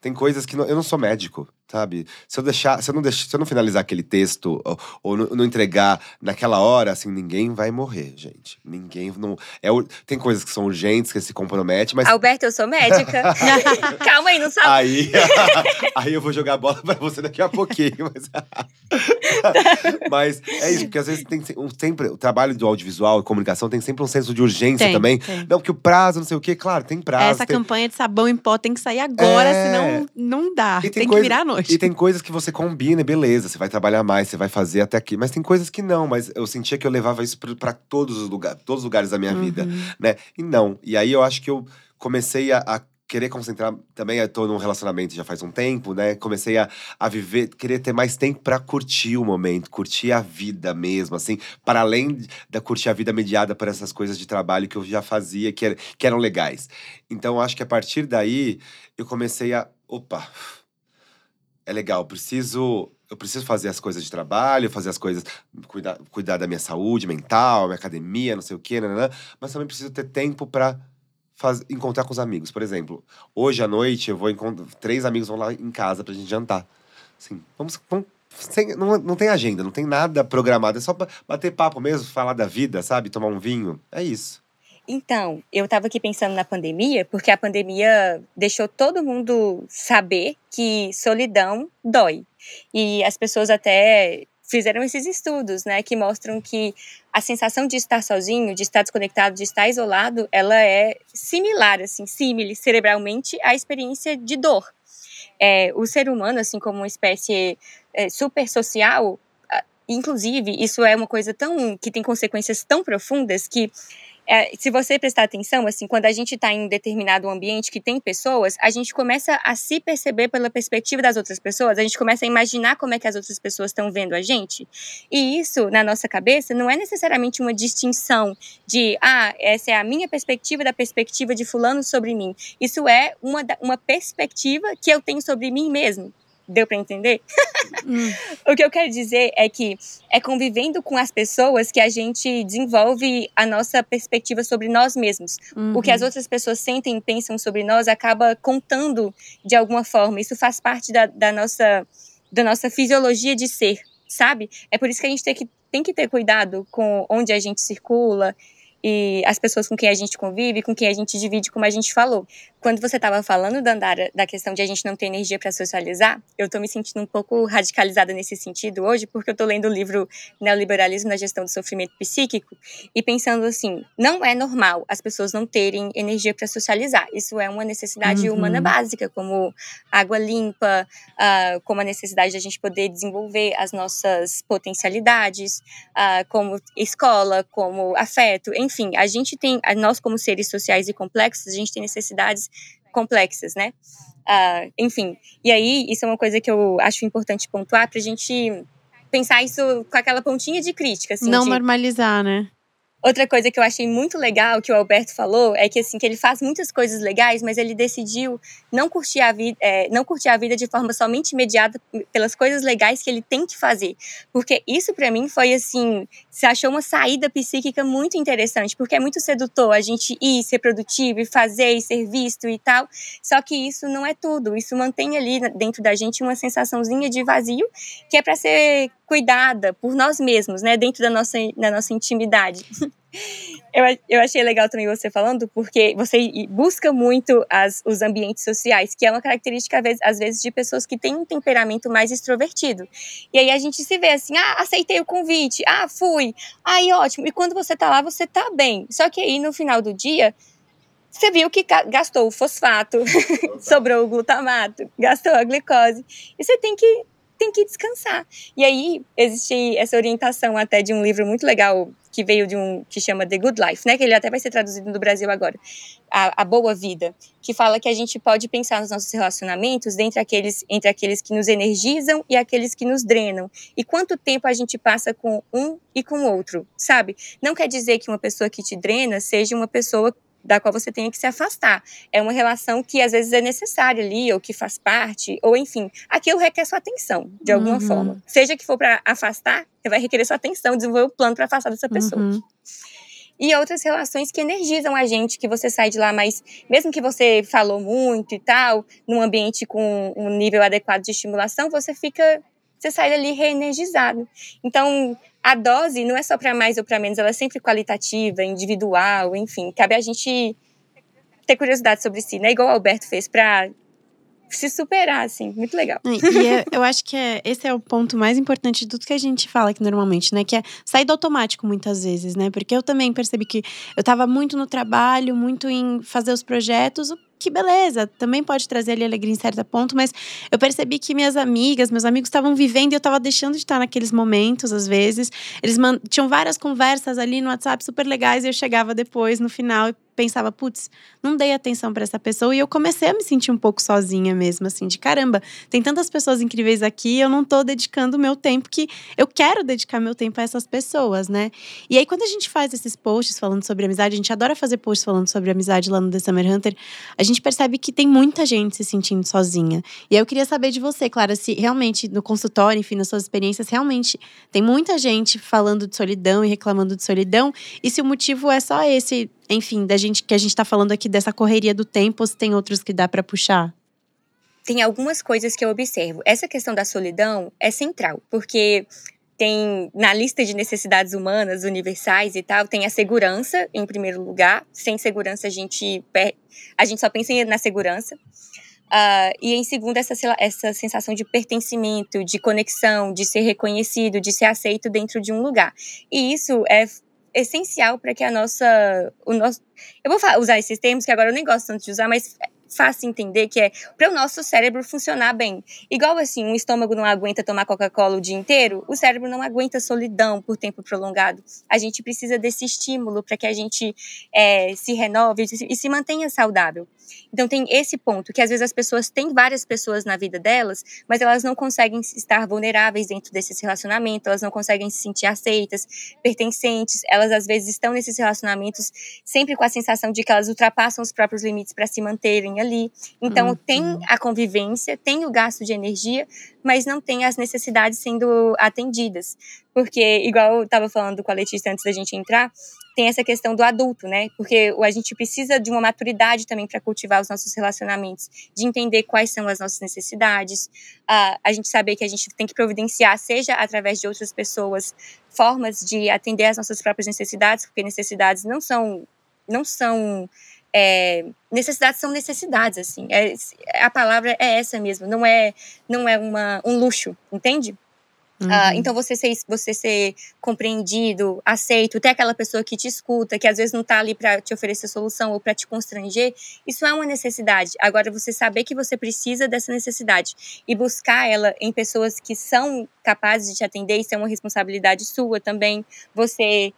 Tem coisas que. Não, eu não sou médico sabe? Se eu deixar, se eu não deixar, se eu não finalizar aquele texto ou, ou não, não, entregar naquela hora, assim, ninguém vai morrer, gente. Ninguém não é tem coisas que são urgentes que se compromete, mas Alberto, eu sou médica. *laughs* *laughs* Calma aí, não sabe. Aí, *laughs* aí eu vou jogar a bola para você daqui a pouquinho, mas Mas é isso, porque às vezes tem sempre o trabalho do audiovisual e comunicação tem sempre um senso de urgência tem, também. Tem. Não, porque o prazo, não sei o quê, claro, tem prazo. Essa tem... campanha de sabão em pó tem que sair agora, é... senão não dá. tem, tem coisa... que virar noite E tem coisas que você combina, beleza, você vai trabalhar mais, você vai fazer até aqui. Mas tem coisas que não, mas eu sentia que eu levava isso para todos os lugares, todos os lugares da minha uhum. vida, né? E não. E aí eu acho que eu comecei a, a querer concentrar também eu tô num relacionamento já faz um tempo, né? Comecei a, a viver, querer ter mais tempo para curtir o momento, curtir a vida mesmo, assim, para além da curtir a vida mediada por essas coisas de trabalho que eu já fazia que, era, que eram legais. Então acho que a partir daí eu comecei a, opa, é legal, preciso eu preciso fazer as coisas de trabalho, fazer as coisas, cuidar, cuidar da minha saúde mental, minha academia, não sei o quê, nanana, mas também preciso ter tempo para encontrar com os amigos. Por exemplo, hoje à noite eu vou encontrar. Três amigos vão lá em casa pra gente jantar. Assim, vamos. vamos sem, não, não tem agenda, não tem nada programado, é só bater papo mesmo, falar da vida, sabe? Tomar um vinho. É isso. Então, eu estava aqui pensando na pandemia, porque a pandemia deixou todo mundo saber que solidão dói. E as pessoas até fizeram esses estudos, né, que mostram que a sensação de estar sozinho, de estar desconectado, de estar isolado, ela é similar, assim, símile cerebralmente à experiência de dor. É, o ser humano, assim como uma espécie é, super social, inclusive, isso é uma coisa tão que tem consequências tão profundas que é, se você prestar atenção, assim, quando a gente está em um determinado ambiente que tem pessoas, a gente começa a se perceber pela perspectiva das outras pessoas, a gente começa a imaginar como é que as outras pessoas estão vendo a gente. E isso, na nossa cabeça, não é necessariamente uma distinção de, ah, essa é a minha perspectiva da perspectiva de fulano sobre mim. Isso é uma, uma perspectiva que eu tenho sobre mim mesmo. Deu para entender? Hum. *laughs* o que eu quero dizer é que é convivendo com as pessoas que a gente desenvolve a nossa perspectiva sobre nós mesmos. Uhum. O que as uhum. outras pessoas sentem e pensam sobre nós acaba contando de alguma forma. Isso faz parte da, da, nossa, da nossa fisiologia de ser, sabe? É por isso que a gente tem que tem que ter cuidado com onde a gente circula e as pessoas com quem a gente convive, com quem a gente divide, como a gente falou. Quando você estava falando, Dandara, da questão de a gente não ter energia para socializar, eu estou me sentindo um pouco radicalizada nesse sentido hoje, porque eu estou lendo o livro Neoliberalismo na Gestão do Sofrimento Psíquico e pensando assim: não é normal as pessoas não terem energia para socializar. Isso é uma necessidade uhum. humana básica, como água limpa, uh, como a necessidade de a gente poder desenvolver as nossas potencialidades, uh, como escola, como afeto, enfim, a gente tem, nós como seres sociais e complexos, a gente tem necessidades complexas, né? Uh, enfim, e aí isso é uma coisa que eu acho importante pontuar para a gente pensar isso com aquela pontinha de crítica. Assim, Não de, normalizar, né? Outra coisa que eu achei muito legal que o Alberto falou é que assim que ele faz muitas coisas legais, mas ele decidiu não curtir a vida, é, não curtir a vida de forma somente imediata pelas coisas legais que ele tem que fazer, porque isso para mim foi assim, se achou uma saída psíquica muito interessante, porque é muito sedutor a gente ir ser produtivo e fazer e ser visto e tal. Só que isso não é tudo, isso mantém ali dentro da gente uma sensaçãozinha de vazio que é para ser cuidada por nós mesmos, né, dentro da nossa, da nossa intimidade. *laughs* Eu, eu achei legal também você falando, porque você busca muito as, os ambientes sociais, que é uma característica, às vezes, de pessoas que têm um temperamento mais extrovertido. E aí a gente se vê assim, ah, aceitei o convite, ah, fui, aí ótimo. E quando você tá lá, você tá bem. Só que aí, no final do dia, você viu que gastou o fosfato, *laughs* sobrou o glutamato, gastou a glicose. E você tem que tem que descansar. E aí existe essa orientação até de um livro muito legal que veio de um que chama The Good Life, né? Que ele até vai ser traduzido no Brasil agora, a, a boa vida, que fala que a gente pode pensar nos nossos relacionamentos entre aqueles entre aqueles que nos energizam e aqueles que nos drenam. E quanto tempo a gente passa com um e com o outro, sabe? Não quer dizer que uma pessoa que te drena seja uma pessoa da qual você tenha que se afastar. É uma relação que às vezes é necessária ali, ou que faz parte, ou enfim, aquilo requer sua atenção, de alguma uhum. forma. Seja que for para afastar, você vai requerer sua atenção, desenvolver o um plano para afastar dessa pessoa. Uhum. E outras relações que energizam a gente, que você sai de lá, mas mesmo que você falou muito e tal, num ambiente com um nível adequado de estimulação, você fica você sai dali reenergizado. Então, a dose não é só para mais ou para menos, ela é sempre qualitativa, individual, enfim. Cabe a gente ter curiosidade sobre si, né? Igual o Alberto fez para se superar, assim, muito legal. E, é, eu acho que é, esse é o ponto mais importante de tudo que a gente fala aqui normalmente, né? Que é sair do automático muitas vezes, né? Porque eu também percebi que eu estava muito no trabalho, muito em fazer os projetos, que beleza, também pode trazer ali alegria em certo ponto, mas eu percebi que minhas amigas, meus amigos estavam vivendo e eu estava deixando de estar naqueles momentos, às vezes. Eles tinham várias conversas ali no WhatsApp super legais e eu chegava depois, no final, e pensava, putz, não dei atenção para essa pessoa e eu comecei a me sentir um pouco sozinha mesmo, assim, de caramba, tem tantas pessoas incríveis aqui, eu não tô dedicando o meu tempo que eu quero dedicar meu tempo a essas pessoas, né? E aí quando a gente faz esses posts falando sobre amizade, a gente adora fazer posts falando sobre amizade lá no The Summer Hunter, a gente percebe que tem muita gente se sentindo sozinha. E aí eu queria saber de você, Clara, se realmente no consultório, enfim, nas suas experiências, realmente tem muita gente falando de solidão e reclamando de solidão, e se o motivo é só esse enfim, da gente que a gente está falando aqui dessa correria do tempo, ou se tem outros que dá para puxar? Tem algumas coisas que eu observo. Essa questão da solidão é central, porque tem na lista de necessidades humanas universais e tal, tem a segurança em primeiro lugar. Sem segurança a gente a gente só pensa na segurança. Uh, e em segundo, essa, essa sensação de pertencimento, de conexão, de ser reconhecido, de ser aceito dentro de um lugar. E isso é essencial para que a nossa. O nosso, eu vou usar esses termos que agora eu nem gosto tanto de usar, mas fácil entender que é para o nosso cérebro funcionar bem. Igual assim, um estômago não aguenta tomar Coca-Cola o dia inteiro, o cérebro não aguenta solidão por tempo prolongado. A gente precisa desse estímulo para que a gente é, se renove e se mantenha saudável. Então tem esse ponto que às vezes as pessoas têm várias pessoas na vida delas, mas elas não conseguem estar vulneráveis dentro desses relacionamentos, elas não conseguem se sentir aceitas, pertencentes, elas às vezes estão nesses relacionamentos sempre com a sensação de que elas ultrapassam os próprios limites para se manterem ali. Então, Uhum. tem a convivência, tem o gasto de energia, mas não tem as necessidades sendo atendidas. Porque, igual eu estava falando com a Letícia antes da gente entrar, tem essa questão do adulto, né? Porque a gente precisa de uma maturidade também para cultivar os nossos relacionamentos, de entender quais são as nossas necessidades, a, a gente saber que a gente tem que providenciar, seja através de outras pessoas, formas de atender às nossas próprias necessidades, porque necessidades não são não são é, necessidades são necessidades assim é, a palavra é essa mesmo não é não é uma, um luxo entende ah, Uhum. então você ser, você ser compreendido, aceito, ter aquela pessoa que te escuta, que às vezes não tá ali para te oferecer solução ou para te constranger, isso é uma necessidade. Agora você saber que você precisa dessa necessidade e buscar ela em pessoas que são capazes de te atender, isso é uma responsabilidade sua também. Você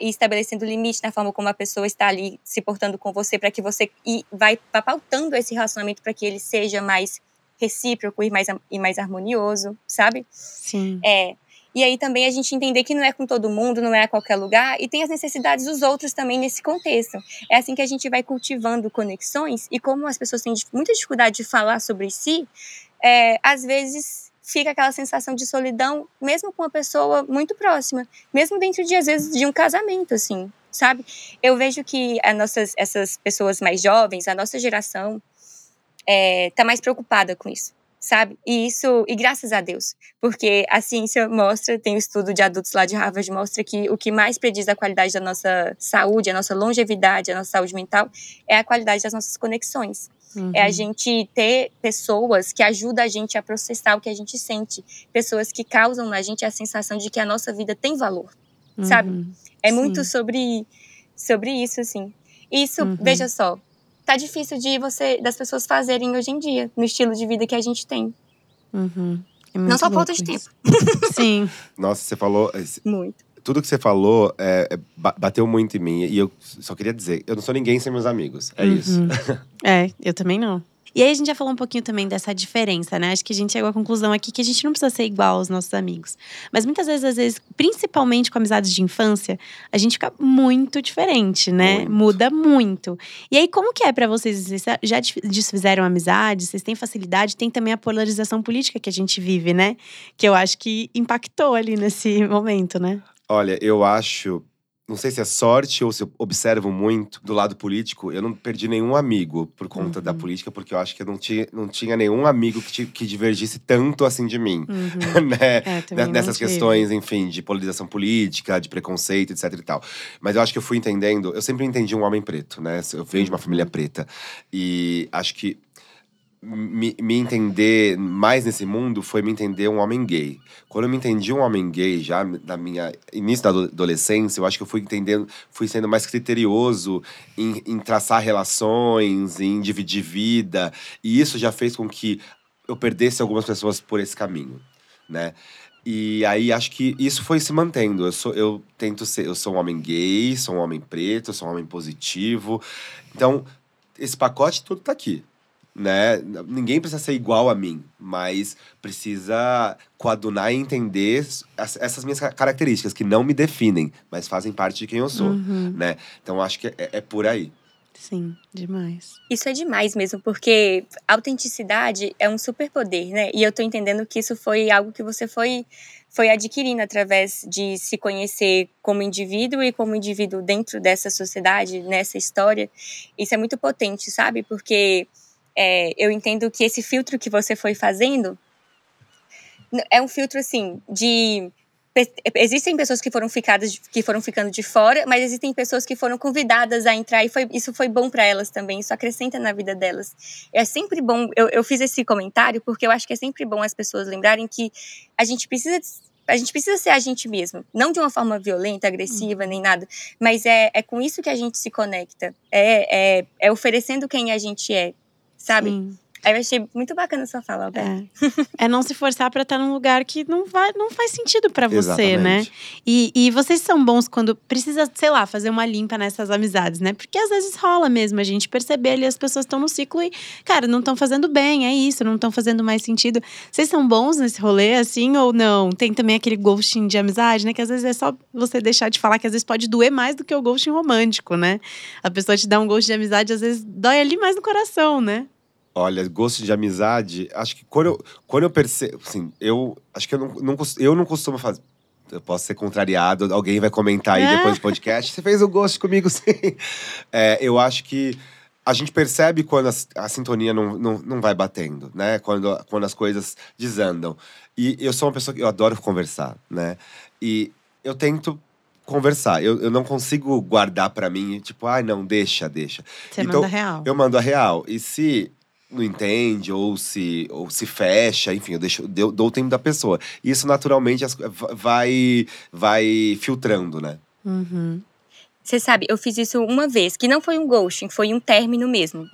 ir estabelecendo limite na forma como a pessoa está ali se portando com você, para que você e vai, vai pautando esse relacionamento para que ele seja mais recíproco e mais, e mais harmonioso, sabe? Sim. É. E aí também a gente entender que não é com todo mundo, não é a qualquer lugar, e tem as necessidades dos outros também nesse contexto. É assim que a gente vai cultivando conexões, e como as pessoas têm muita dificuldade de falar sobre si, é, às vezes fica aquela sensação de solidão, mesmo com uma pessoa muito próxima, mesmo dentro de, às vezes, de um casamento, assim, sabe? Eu vejo que as nossas, essas pessoas mais jovens, a nossa geração, é, tá mais preocupada com isso, sabe? E isso, e graças a Deus, porque a ciência mostra, tem o estudo de adultos lá de Harvard, mostra que o que mais prediz a qualidade da nossa saúde, a nossa longevidade, a nossa saúde mental, é a qualidade das nossas conexões. Uhum. É a gente ter pessoas que ajudam a gente a processar o que a gente sente, pessoas que causam na gente a sensação de que a nossa vida tem valor, sabe? Uhum. É Sim. muito sobre, sobre isso, assim. Isso, Uhum. veja só, tá difícil de você, das pessoas fazerem hoje em dia, no estilo de vida que a gente tem. Uhum. É Não só falta de isso. *laughs* *laughs* Sim. Nossa, você falou. esse- Muito. Tudo que você falou é, é, ba- bateu muito em mim. E eu só queria dizer: eu não sou ninguém sem meus amigos. É isso. Uhum. *laughs* É, eu também não. E aí a gente já falou um pouquinho também dessa diferença, né? Acho que a gente chegou à conclusão aqui que a gente não precisa ser igual aos nossos amigos. Mas muitas vezes, às vezes, principalmente com amizades de infância, a gente fica muito diferente, né? Muito. Muda muito. E aí, como que é pra vocês? Vocês já desf- desfizeram amizades? Vocês têm facilidade? Tem também a polarização política que a gente vive, né? Que eu acho que impactou ali nesse momento, né? Olha, eu acho. Não sei se é sorte ou se eu observo muito do lado político. Eu não perdi nenhum amigo por conta da Uhum. política, porque eu acho que eu não tinha, não tinha nenhum amigo que, que divergisse tanto assim de mim. Uhum. *laughs* né? É, Nessas questões, enfim, de polarização política, de preconceito, etc e tal. Mas eu acho que eu fui entendendo, eu sempre entendi um homem preto, né? Eu venho de uma família preta. E acho que me, me entender mais nesse mundo foi me entender um homem gay. Quando eu me entendi um homem gay, já na minha início da ado- adolescência, eu acho que eu fui entendendo, fui sendo mais criterioso em, em traçar relações, em dividir vida. E isso já fez com que eu perdesse algumas pessoas por esse caminho, né? E aí acho que isso foi se mantendo. Eu sou, eu tento ser, eu sou um homem gay, sou um homem preto, sou um homem positivo. Então, esse pacote todo tá aqui, né? Ninguém precisa ser igual a mim, mas precisa coadunar e entender as- essas minhas ca- características que não me definem, mas fazem parte de quem eu sou, Uhum. né? Então acho que é, é por aí. Sim, demais. Isso é demais mesmo, porque autenticidade é um superpoder, né? E eu tô entendendo que isso foi algo que você foi foi adquirindo através de se conhecer como indivíduo e como indivíduo dentro dessa sociedade, nessa história. Isso é muito potente, sabe? Porque é, eu entendo que esse filtro que você foi fazendo é um filtro assim de existem pessoas que foram ficadas que foram ficando de fora, mas existem pessoas que foram convidadas a entrar e foi, isso foi bom para elas também, isso acrescenta na vida delas. É sempre bom, eu, eu fiz esse comentário porque eu acho que é sempre bom as pessoas lembrarem que a gente precisa a gente precisa ser a gente mesmo, não de uma forma violenta, agressiva, nem nada, mas é, é com isso que a gente se conecta, é, é, é oferecendo quem a gente é, 下面、嗯、Aí eu achei muito bacana a sua fala, Alberto. É. é não se forçar para estar num lugar que não, vai, não faz sentido para você, né? Exatamente. E, e vocês são bons quando precisa, sei lá, fazer uma limpa nessas amizades, né? Porque às vezes rola mesmo a gente perceber ali as pessoas estão no ciclo e, cara, não estão fazendo bem, é isso, não estão fazendo mais sentido. Vocês são bons nesse rolê, assim, ou não? Tem também aquele ghosting de amizade, né? Que às vezes é só você deixar de falar, que às vezes pode doer mais do que o ghosting romântico, né? A pessoa te dá um ghost de amizade, às vezes dói ali mais no coração, né? Olha, gosto de amizade, acho que quando eu, quando eu percebo. Assim, eu acho que eu não, não, eu não costumo fazer. Eu posso ser contrariado, alguém vai comentar aí É. depois do podcast. Você fez o gosto comigo, *laughs* sim. É, eu acho que a gente percebe quando a, a sintonia não, não, não vai batendo, né? Quando, quando as coisas desandam. E eu sou uma pessoa que eu adoro conversar, né? E eu tento conversar. Eu, eu não consigo guardar pra mim, tipo, ai, não, deixa, deixa. Você Então, manda real. Eu mando a real. E se não entende, ou se, ou se fecha, enfim, eu deixo, dou, dou o tempo da pessoa. Isso naturalmente vai, vai filtrando, né? Uhum. Você sabe, eu fiz isso uma vez, que não foi um ghosting, foi um término mesmo.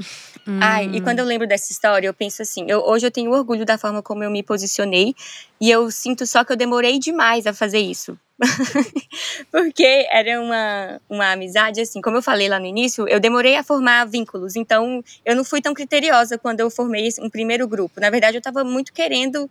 Ai, e quando eu lembro dessa história, eu penso assim, eu, hoje eu tenho orgulho da forma como eu me posicionei, e eu sinto só que eu demorei demais a fazer isso. *laughs* Porque era uma, uma amizade, assim, como eu falei lá no início, eu demorei a formar vínculos, então eu não fui tão criteriosa quando eu formei um primeiro grupo. Na verdade, eu tava muito querendo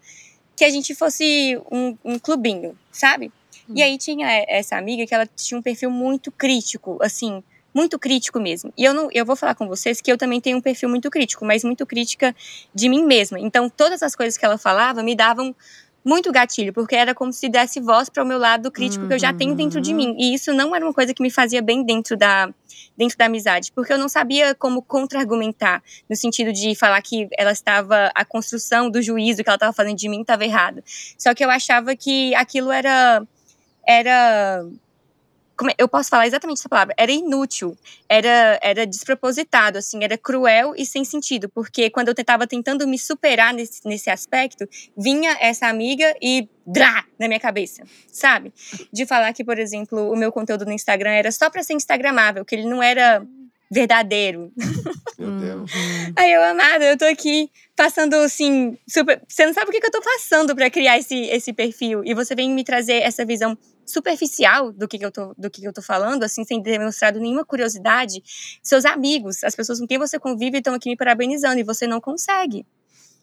que a gente fosse um, um clubinho, sabe? E aí tinha essa amiga que ela tinha um perfil muito crítico, assim, muito crítico mesmo. E eu não, eu vou falar com vocês que eu também tenho um perfil muito crítico, mas muito crítica de mim mesma. Então, todas as coisas que ela falava me davam muito gatilho, porque era como se desse voz para o meu lado crítico que eu já tenho dentro de mim. E isso não era uma coisa que me fazia bem dentro da dentro da amizade, porque eu não sabia como contra-argumentar, no sentido de falar que ela estava a construção do juízo que ela estava fazendo de mim estava errada. Só que eu achava que aquilo era era como é- eu posso falar exatamente essa palavra, era inútil, era, era despropositado, assim, era cruel e sem sentido, porque quando eu estava tentando me superar nesse, nesse aspecto, vinha essa amiga e drá na minha cabeça, sabe? De falar que, por exemplo, o meu conteúdo no Instagram era só para ser instagramável, que ele não era verdadeiro. *laughs* Meu Deus. Uhum. Aí eu, amada, eu tô aqui passando assim, super. Você não sabe o que, que eu tô passando pra criar esse, esse perfil. E você vem me trazer essa visão superficial do que, que eu tô, do que, que eu tô falando, assim, sem ter demonstrado nenhuma curiosidade. Seus amigos, as pessoas com quem você convive, estão aqui me parabenizando e você não consegue.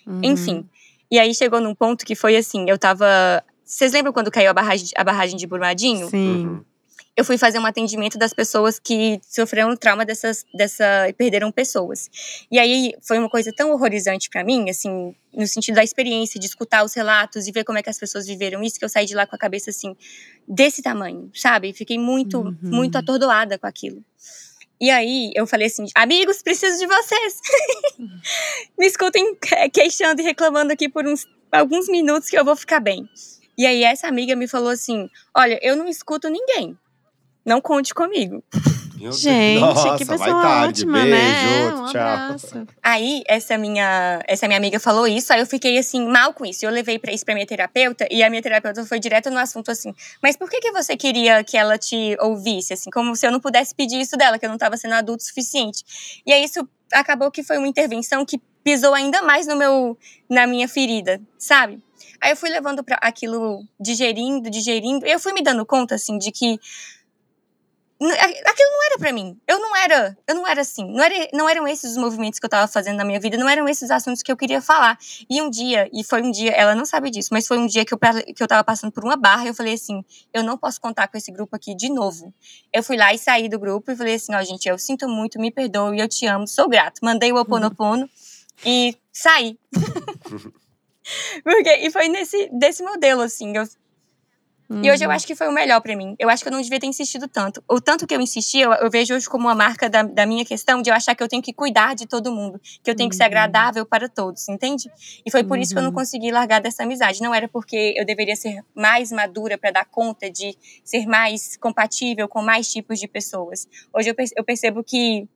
Uhum. Enfim. E aí chegou num ponto que foi assim: eu tava. Vocês lembram quando caiu a barragem, a barragem de Brumadinho? Sim. Uhum. Eu fui fazer um atendimento das pessoas que sofreram trauma dessas, dessa e perderam pessoas. E aí foi uma coisa tão horrorizante pra mim, assim, no sentido da experiência de escutar os relatos e ver como é que as pessoas viveram isso, que eu saí de lá com a cabeça assim desse tamanho, sabe? Fiquei muito, Uhum. muito atordoada com aquilo. E aí eu falei assim, amigos, preciso de vocês. *laughs* Me escutem que- queixando e reclamando aqui por uns alguns minutos que eu vou ficar bem. E aí essa amiga me falou assim: "Olha, eu não escuto ninguém. Não conte comigo". Meu. Gente, Nossa, que vai pessoa tarde. ótima, Beijo, né? Um tchau. abraço. Aí essa minha, essa minha amiga falou isso, aí eu fiquei assim mal com isso. Eu levei para isso para minha terapeuta e a minha terapeuta foi direto no assunto assim: "Mas por que que você queria que ela te ouvisse assim, como se eu não pudesse pedir isso dela, que eu não estava sendo adulto o suficiente?". E aí isso acabou que foi uma intervenção que pisou ainda mais no meu na minha ferida, sabe? Aí eu fui levando para aquilo digerindo, digerindo, e eu fui me dando conta assim de que aquilo não era pra mim. Eu não era, eu não era assim. Não, era, não eram esses os movimentos que eu tava fazendo na minha vida, não eram esses assuntos que eu queria falar. E um dia, e foi um dia, ela não sabe disso, mas foi um dia que eu, que eu tava passando por uma barra e eu falei assim: eu não posso contar com esse grupo aqui de novo. Eu fui lá e saí do grupo e falei assim: ó, gente, eu sinto muito, me perdoe, eu te amo, sou grato. Mandei o Oponopono e saí. *laughs* Porque, e foi nesse desse modelo, assim. Eu, e hoje eu Uhum. acho que foi o melhor pra mim. Eu acho que eu não devia ter insistido tanto. O tanto que eu insisti, eu, eu vejo hoje como uma marca da, da minha questão de eu achar que eu tenho que cuidar de todo mundo, que eu tenho que ser Uhum. agradável para todos, entende? E foi por isso que eu não Uhum. consegui largar dessa amizade. Não era porque eu deveria ser mais madura pra dar conta de ser mais compatível com mais tipos de pessoas. Hoje eu, eu percebo que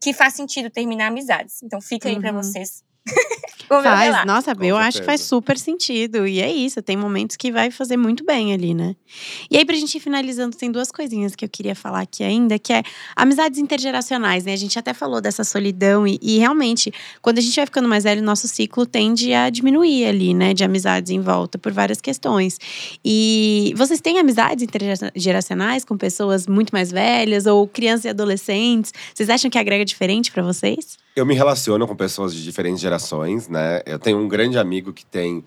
que faz sentido terminar amizades. Então fica aí pra Uhum. vocês. *laughs* Vou Faz, revelar. nossa, Com eu acho que faz certeza. super sentido. E é isso, tem momentos que vai fazer muito bem ali, né? E aí, pra gente ir finalizando, tem duas coisinhas que eu queria falar aqui ainda, que é amizades intergeracionais, né? A gente até falou dessa solidão, e, e realmente, quando a gente vai ficando mais velho, nosso ciclo tende a diminuir ali, né? De amizades em volta, por várias questões. E vocês têm amizades intergeracionais com pessoas muito mais velhas, ou crianças e adolescentes? Vocês acham que agrega diferente pra vocês? Eu me relaciono com pessoas de diferentes gerações, né? Eu tenho um grande amigo que tem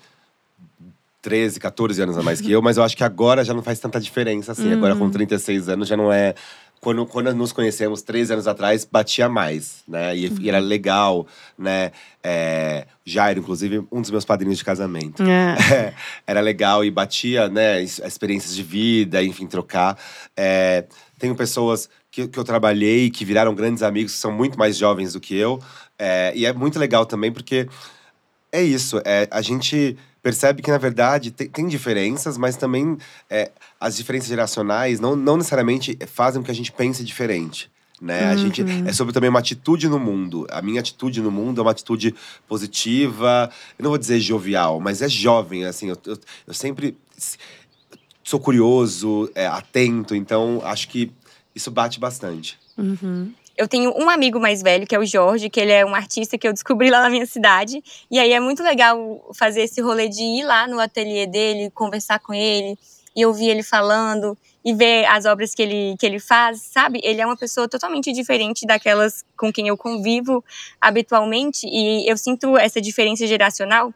13, 14 anos a mais que eu, mas eu acho que agora já não faz tanta diferença assim. Agora com 36 anos já não é. Quando, quando nos conhecemos 13 anos atrás, batia mais, né? E, e era legal, né? É, Jairo, inclusive, um dos meus padrinhos de casamento. É, *laughs* era legal e batia, né, experiências de vida, enfim, trocar. É, tenho pessoas que, que eu trabalhei que viraram grandes amigos, que são muito mais jovens do que eu. É, e é muito legal também, porque é isso, é, a gente percebe que, na verdade, tem, tem diferenças, mas também é, as diferenças geracionais não, não necessariamente fazem com que a gente pense diferente. Né? A gente é sobre também uma atitude no mundo. A minha atitude no mundo é uma atitude positiva. Eu não vou dizer jovial, mas é jovem. Assim, eu, eu, eu sempre sou curioso, é, atento. Então, acho que isso bate bastante. Uhum. Eu tenho um amigo mais velho, que é o Jorge, que ele é um artista que eu descobri lá na minha cidade. E aí é muito legal fazer esse rolê de ir lá no ateliê dele, conversar com ele e ouvir ele falando e ver as obras que ele, que ele faz, sabe? Ele é uma pessoa totalmente diferente daquelas com quem eu convivo habitualmente e eu sinto essa diferença geracional.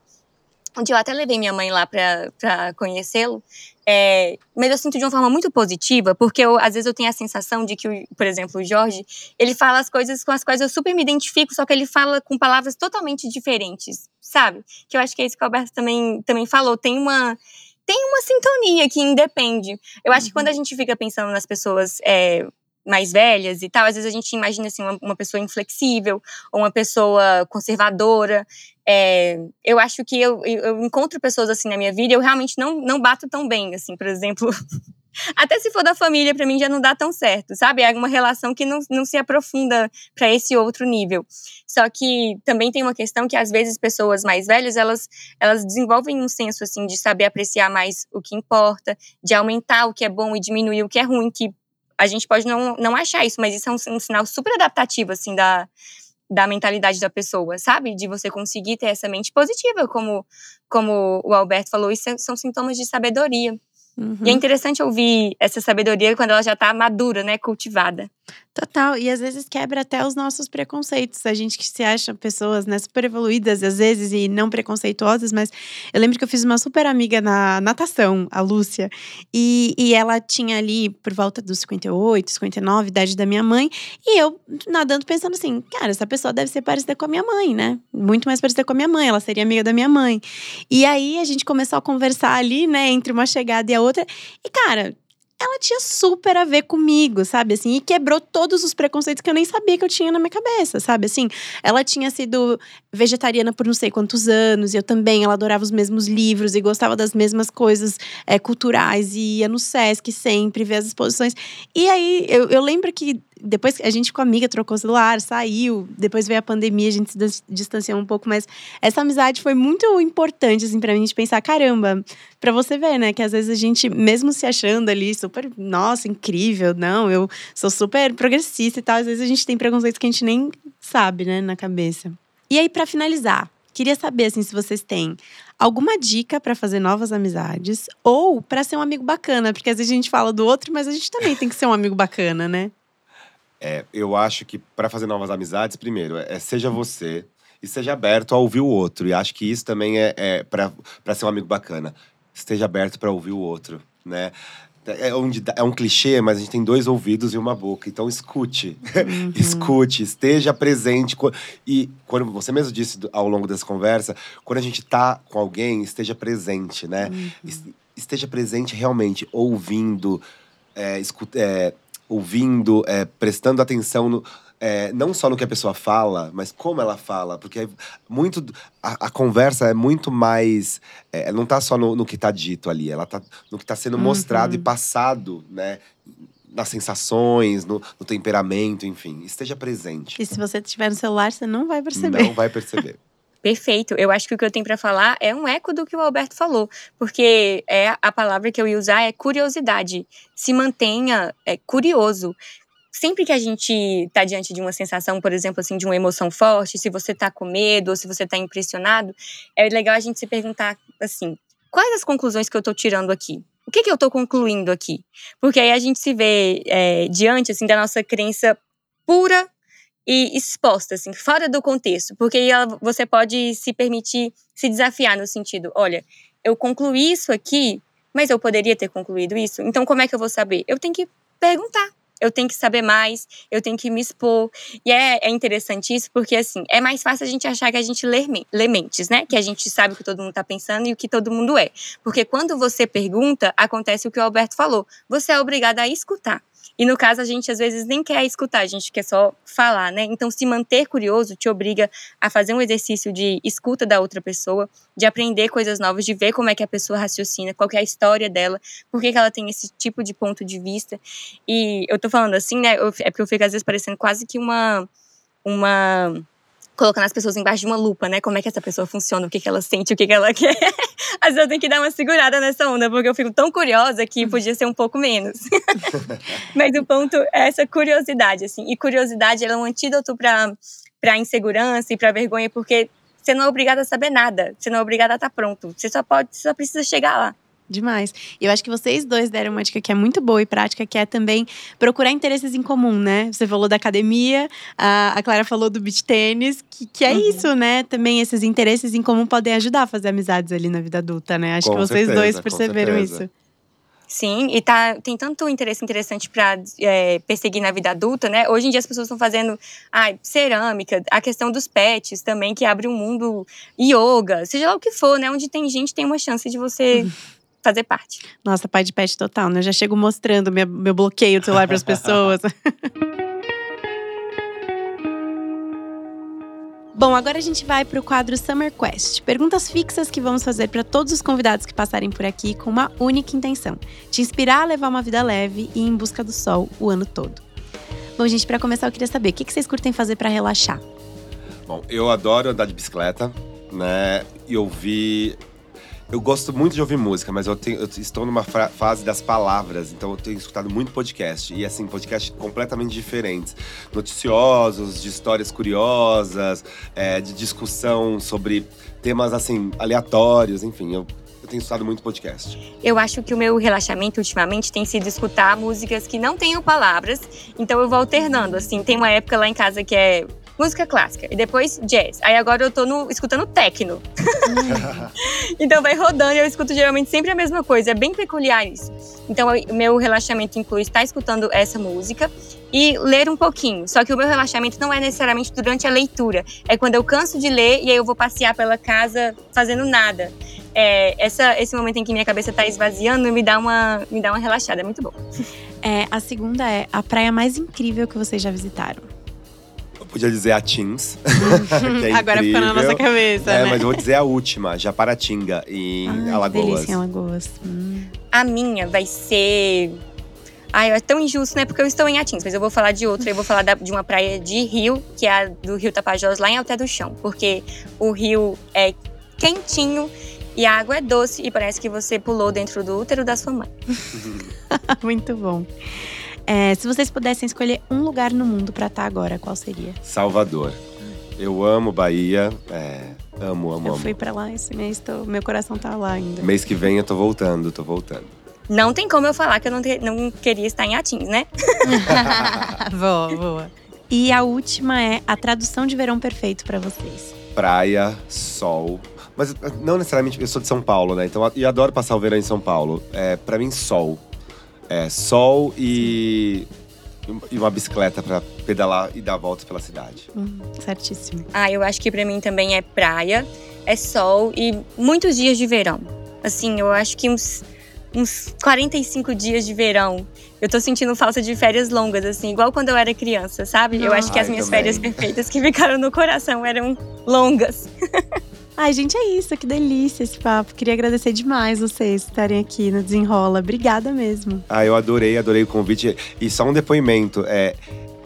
Onde eu até levei minha mãe lá para conhecê-lo, é, mas eu sinto de uma forma muito positiva, porque eu, às vezes eu tenho a sensação de que, o- por exemplo, o Jorge, ele fala as coisas com as quais eu super me identifico, só que ele fala com palavras totalmente diferentes, sabe? Que eu acho que é isso que o Alberto também, também falou. Tem uma, tem uma sintonia que independe. Eu acho que quando a gente fica pensando nas pessoas é, mais velhas e tal, às vezes a gente imagina assim, uma, uma pessoa inflexível ou uma pessoa conservadora. É, eu acho que eu, eu, encontro pessoas assim na minha vida e eu realmente não, não bato tão bem, assim, por exemplo. *laughs* Até se for da família, pra mim já não dá tão certo, sabe? É uma relação que não, não se aprofunda pra esse outro nível. Só que também tem uma questão que às vezes pessoas mais velhas, elas, elas desenvolvem um senso assim de saber apreciar mais o que importa, de aumentar o que é bom e diminuir o que é ruim, que a gente pode não, não achar isso, mas isso é um, um sinal super adaptativo assim da da mentalidade da pessoa, sabe? De você conseguir ter essa mente positiva, como como o Alberto falou, isso é- são sintomas de sabedoria. Uhum. E é interessante ouvir essa sabedoria quando ela já tá madura, né, cultivada. Total, e às vezes quebra até os nossos preconceitos. A gente que se acha pessoas né, super evoluídas, às vezes, e não preconceituosas, mas eu lembro que eu fiz uma super amiga na natação, a Lúcia, e, e ela tinha ali por volta dos 58, 59, idade da minha mãe, e eu nadando pensando assim, cara, essa pessoa deve ser parecida com a minha mãe, né? Muito mais parecida com a minha mãe, ela seria amiga da minha mãe. E aí a gente começou a conversar ali, né, entre uma chegada e a outra, e cara, ela tinha super a ver comigo, sabe? Assim, e quebrou todos os preconceitos que eu nem sabia que eu tinha na minha cabeça, sabe? Assim, ela tinha sido vegetariana por não sei quantos anos, e eu também, ela adorava os mesmos livros e gostava das mesmas coisas é, culturais, e ia no Sesc sempre, ver as exposições. E aí, eu, eu lembro que depois a gente ficou amiga, trocou celular, saiu, depois veio a pandemia, a gente se dis- distanciou um pouco, mas essa amizade foi muito importante, assim, pra de pensar, caramba, Pra você ver, né? Que às vezes a gente, mesmo se achando ali super, nossa, incrível, não, eu sou super progressista e tal, às vezes a gente tem preconceitos que a gente nem sabe, né, na cabeça. E aí, pra finalizar, queria saber, assim, se vocês têm alguma dica pra fazer novas amizades ou pra ser um amigo bacana, porque às vezes a gente fala do outro, mas a gente também tem que ser um amigo bacana, né? É, eu acho que para fazer novas amizades, primeiro, é, seja você e seja aberto a ouvir o outro. E acho que isso também é, é para ser um amigo bacana. Esteja aberto para ouvir o outro, né? É, onde dá- é um clichê, mas a gente tem dois ouvidos e uma boca. Então escute. *laughs* escute, esteja presente. E quando você mesmo disse ao longo dessa conversa, quando a gente tá com alguém, esteja presente, né? Es- Esteja presente realmente, ouvindo, é, é, ouvindo, é, prestando atenção no, é, não só no que a pessoa fala, mas como ela fala, porque muito a, a conversa é muito mais, é, não tá só no, no que tá dito ali, ela tá no que tá sendo mostrado e passado, né? Nas sensações, no, no temperamento, enfim, esteja presente. E se você tiver no celular, você não vai perceber. Não vai perceber. *laughs* Perfeito. Eu acho que o que eu tenho para falar é um eco do que o Alberto falou, porque é a palavra que eu ia usar é curiosidade. Se mantenha é, curioso. Sempre que a gente está diante de uma sensação, por exemplo, assim, de uma emoção forte, se você está com medo ou se você está impressionado, é legal a gente se perguntar assim: quais as conclusões que eu estou tirando aqui? O que, que eu estou concluindo aqui? Porque aí a gente se vê é, diante assim da nossa crença pura e exposta, assim, fora do contexto, porque aí você pode se permitir se desafiar no sentido, olha, eu concluí isso aqui, mas eu poderia ter concluído isso, então como é que eu vou saber? Eu tenho que perguntar, eu tenho que saber mais, eu tenho que me expor. E é, é interessante isso, porque assim, é mais fácil a gente achar que a gente lê, lê mentes, né? Que a gente sabe o que todo mundo está pensando e o que todo mundo é. Porque quando você pergunta, acontece o que o Alberto falou. Você é obrigado a escutar. E no caso, a gente às vezes nem quer escutar, a gente quer só falar, né? Então, se manter curioso te obriga a fazer um exercício de escuta da outra pessoa, de aprender coisas novas, de ver como é que a pessoa raciocina, qual é a história dela, por que, que ela tem esse tipo de ponto de vista. E eu tô falando assim, né? É porque eu fico às vezes parecendo quase que uma. uma colocando as pessoas embaixo de uma lupa, né? Como é que essa pessoa funciona, o que, que ela sente, o que, que ela *laughs* quer. Às vezes eu tenho que dar uma segurada nessa onda, porque eu fico tão curiosa que podia ser um pouco menos. *laughs* Mas o ponto é essa curiosidade, assim. E curiosidade é um antídoto para insegurança e para vergonha, porque você não é obrigada a saber nada, você não é obrigada a estar pronto. Você só pode, você só precisa chegar lá. Demais. E eu acho que vocês dois deram uma dica que é muito boa e prática, que é também procurar interesses em comum, né? Você falou da academia, a, Clara falou do beach tênis, que, que é uhum. isso, né? Também esses interesses em comum podem ajudar a fazer amizades ali na vida adulta, né? Acho com que vocês certeza, dois perceberam isso. Sim, e tá, tem tanto interesse interessante para é, perseguir na vida adulta, né? Hoje em dia as pessoas estão fazendo ah, cerâmica, a questão dos pets também, que abre um mundo yoga, seja lá o que for, né? Onde tem gente, tem uma chance de você *laughs* fazer parte. Nossa, pai de pet total, né? Eu já chego mostrando minha, meu bloqueio do celular para as pessoas. *laughs* Bom, agora a gente vai para o quadro Summer Quest. Perguntas fixas que vamos fazer para todos os convidados que passarem por aqui com uma única intenção: te inspirar a levar uma vida leve e em busca do sol o ano todo. Bom, gente, para começar, eu queria saber o que vocês curtem fazer para relaxar. Bom, eu adoro andar de bicicleta, né? E ouvir eu gosto muito de ouvir música, mas eu, tenho, eu estou numa fase das palavras, então eu tenho escutado muito podcast. E assim, podcasts completamente diferentes. Noticiosos, de histórias curiosas, é, de discussão sobre temas assim, aleatórios, enfim, eu, eu tenho escutado muito podcast. Eu acho que o meu relaxamento ultimamente tem sido escutar músicas que não tenham palavras, então eu vou alternando. Assim, tem uma época lá em casa que é música clássica e depois jazz. Aí agora eu tô no, escutando techno. *laughs* então vai rodando e eu escuto geralmente sempre a mesma coisa. É bem peculiar isso. Então o meu relaxamento inclui estar escutando essa música e ler um pouquinho. Só que o meu relaxamento não é necessariamente durante a leitura. É quando eu canso de ler e aí eu vou passear pela casa fazendo nada. É, essa, esse momento em que minha cabeça está esvaziando me dá uma, me dá uma relaxada. É muito bom. É, a segunda é a praia mais incrível que vocês já visitaram podia dizer a Teams. *laughs* é Agora ficou na nossa cabeça. É, né? mas eu vou dizer a última, Japaratinga, em Ai, Alagoas. Delícia, em Alagoas. Hum. A minha vai ser. Ai, é tão injusto, né? Porque eu estou em Atins, mas eu vou falar de outra. Eu vou falar da, de uma praia de rio, que é a do Rio Tapajós, lá em Alté do Chão. Porque o rio é quentinho e a água é doce e parece que você pulou dentro do útero da sua mãe. *laughs* Muito bom. É, se vocês pudessem escolher um lugar no mundo para estar tá agora, qual seria? Salvador. Eu amo Bahia. É, amo, amo, eu amo. fui para lá esse mês, tô, meu coração tá lá ainda. Mês que vem eu tô voltando, tô voltando. Não tem como eu falar que eu não, te, não queria estar em Atins, né? *laughs* boa, boa. E a última é a tradução de verão perfeito para vocês. Praia, sol. Mas não necessariamente, eu sou de São Paulo, né? Então, e adoro passar o verão em São Paulo. É, para mim, sol. É, sol e, e uma bicicleta para pedalar e dar voltas pela cidade. Hum, certíssimo. Ah, eu acho que para mim também é praia, é sol e muitos dias de verão. Assim, eu acho que uns, uns 45 dias de verão. Eu tô sentindo falta de férias longas, assim, igual quando eu era criança, sabe? eu acho que as minhas também. férias perfeitas que *laughs* ficaram no coração eram longas. *laughs* Ai, gente, é isso. Que delícia esse papo. Queria agradecer demais vocês estarem aqui no Desenrola. Obrigada mesmo. Ah, eu adorei, adorei o convite. E só um depoimento. É,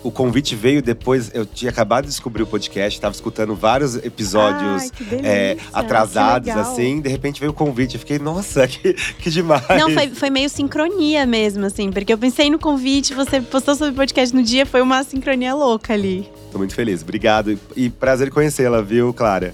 o convite veio depois. Eu tinha acabado de descobrir o podcast, estava escutando vários episódios Ai, é, atrasados, assim. De repente veio o convite. Eu fiquei, nossa, *laughs* que, que demais. Não, foi, foi meio sincronia mesmo, assim, porque eu pensei no convite, você postou sobre o podcast no dia, foi uma sincronia louca ali. Tô muito feliz. Obrigado. E, e prazer conhecê-la, viu, Clara?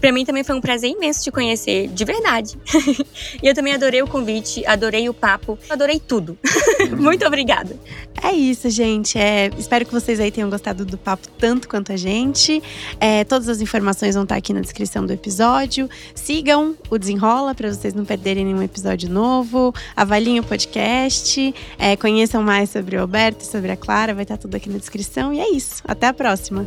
Pra mim também foi um prazer imenso te conhecer, de verdade. *laughs* e eu também adorei o convite, adorei o papo, adorei tudo. *laughs* Muito obrigada. É isso, gente. É, espero que vocês aí tenham gostado do papo tanto quanto a gente. É, todas as informações vão estar aqui na descrição do episódio. Sigam o Desenrola para vocês não perderem nenhum episódio novo. Avaliem o podcast. É, conheçam mais sobre o Alberto e sobre a Clara. Vai estar tudo aqui na descrição. E é isso. Até a próxima.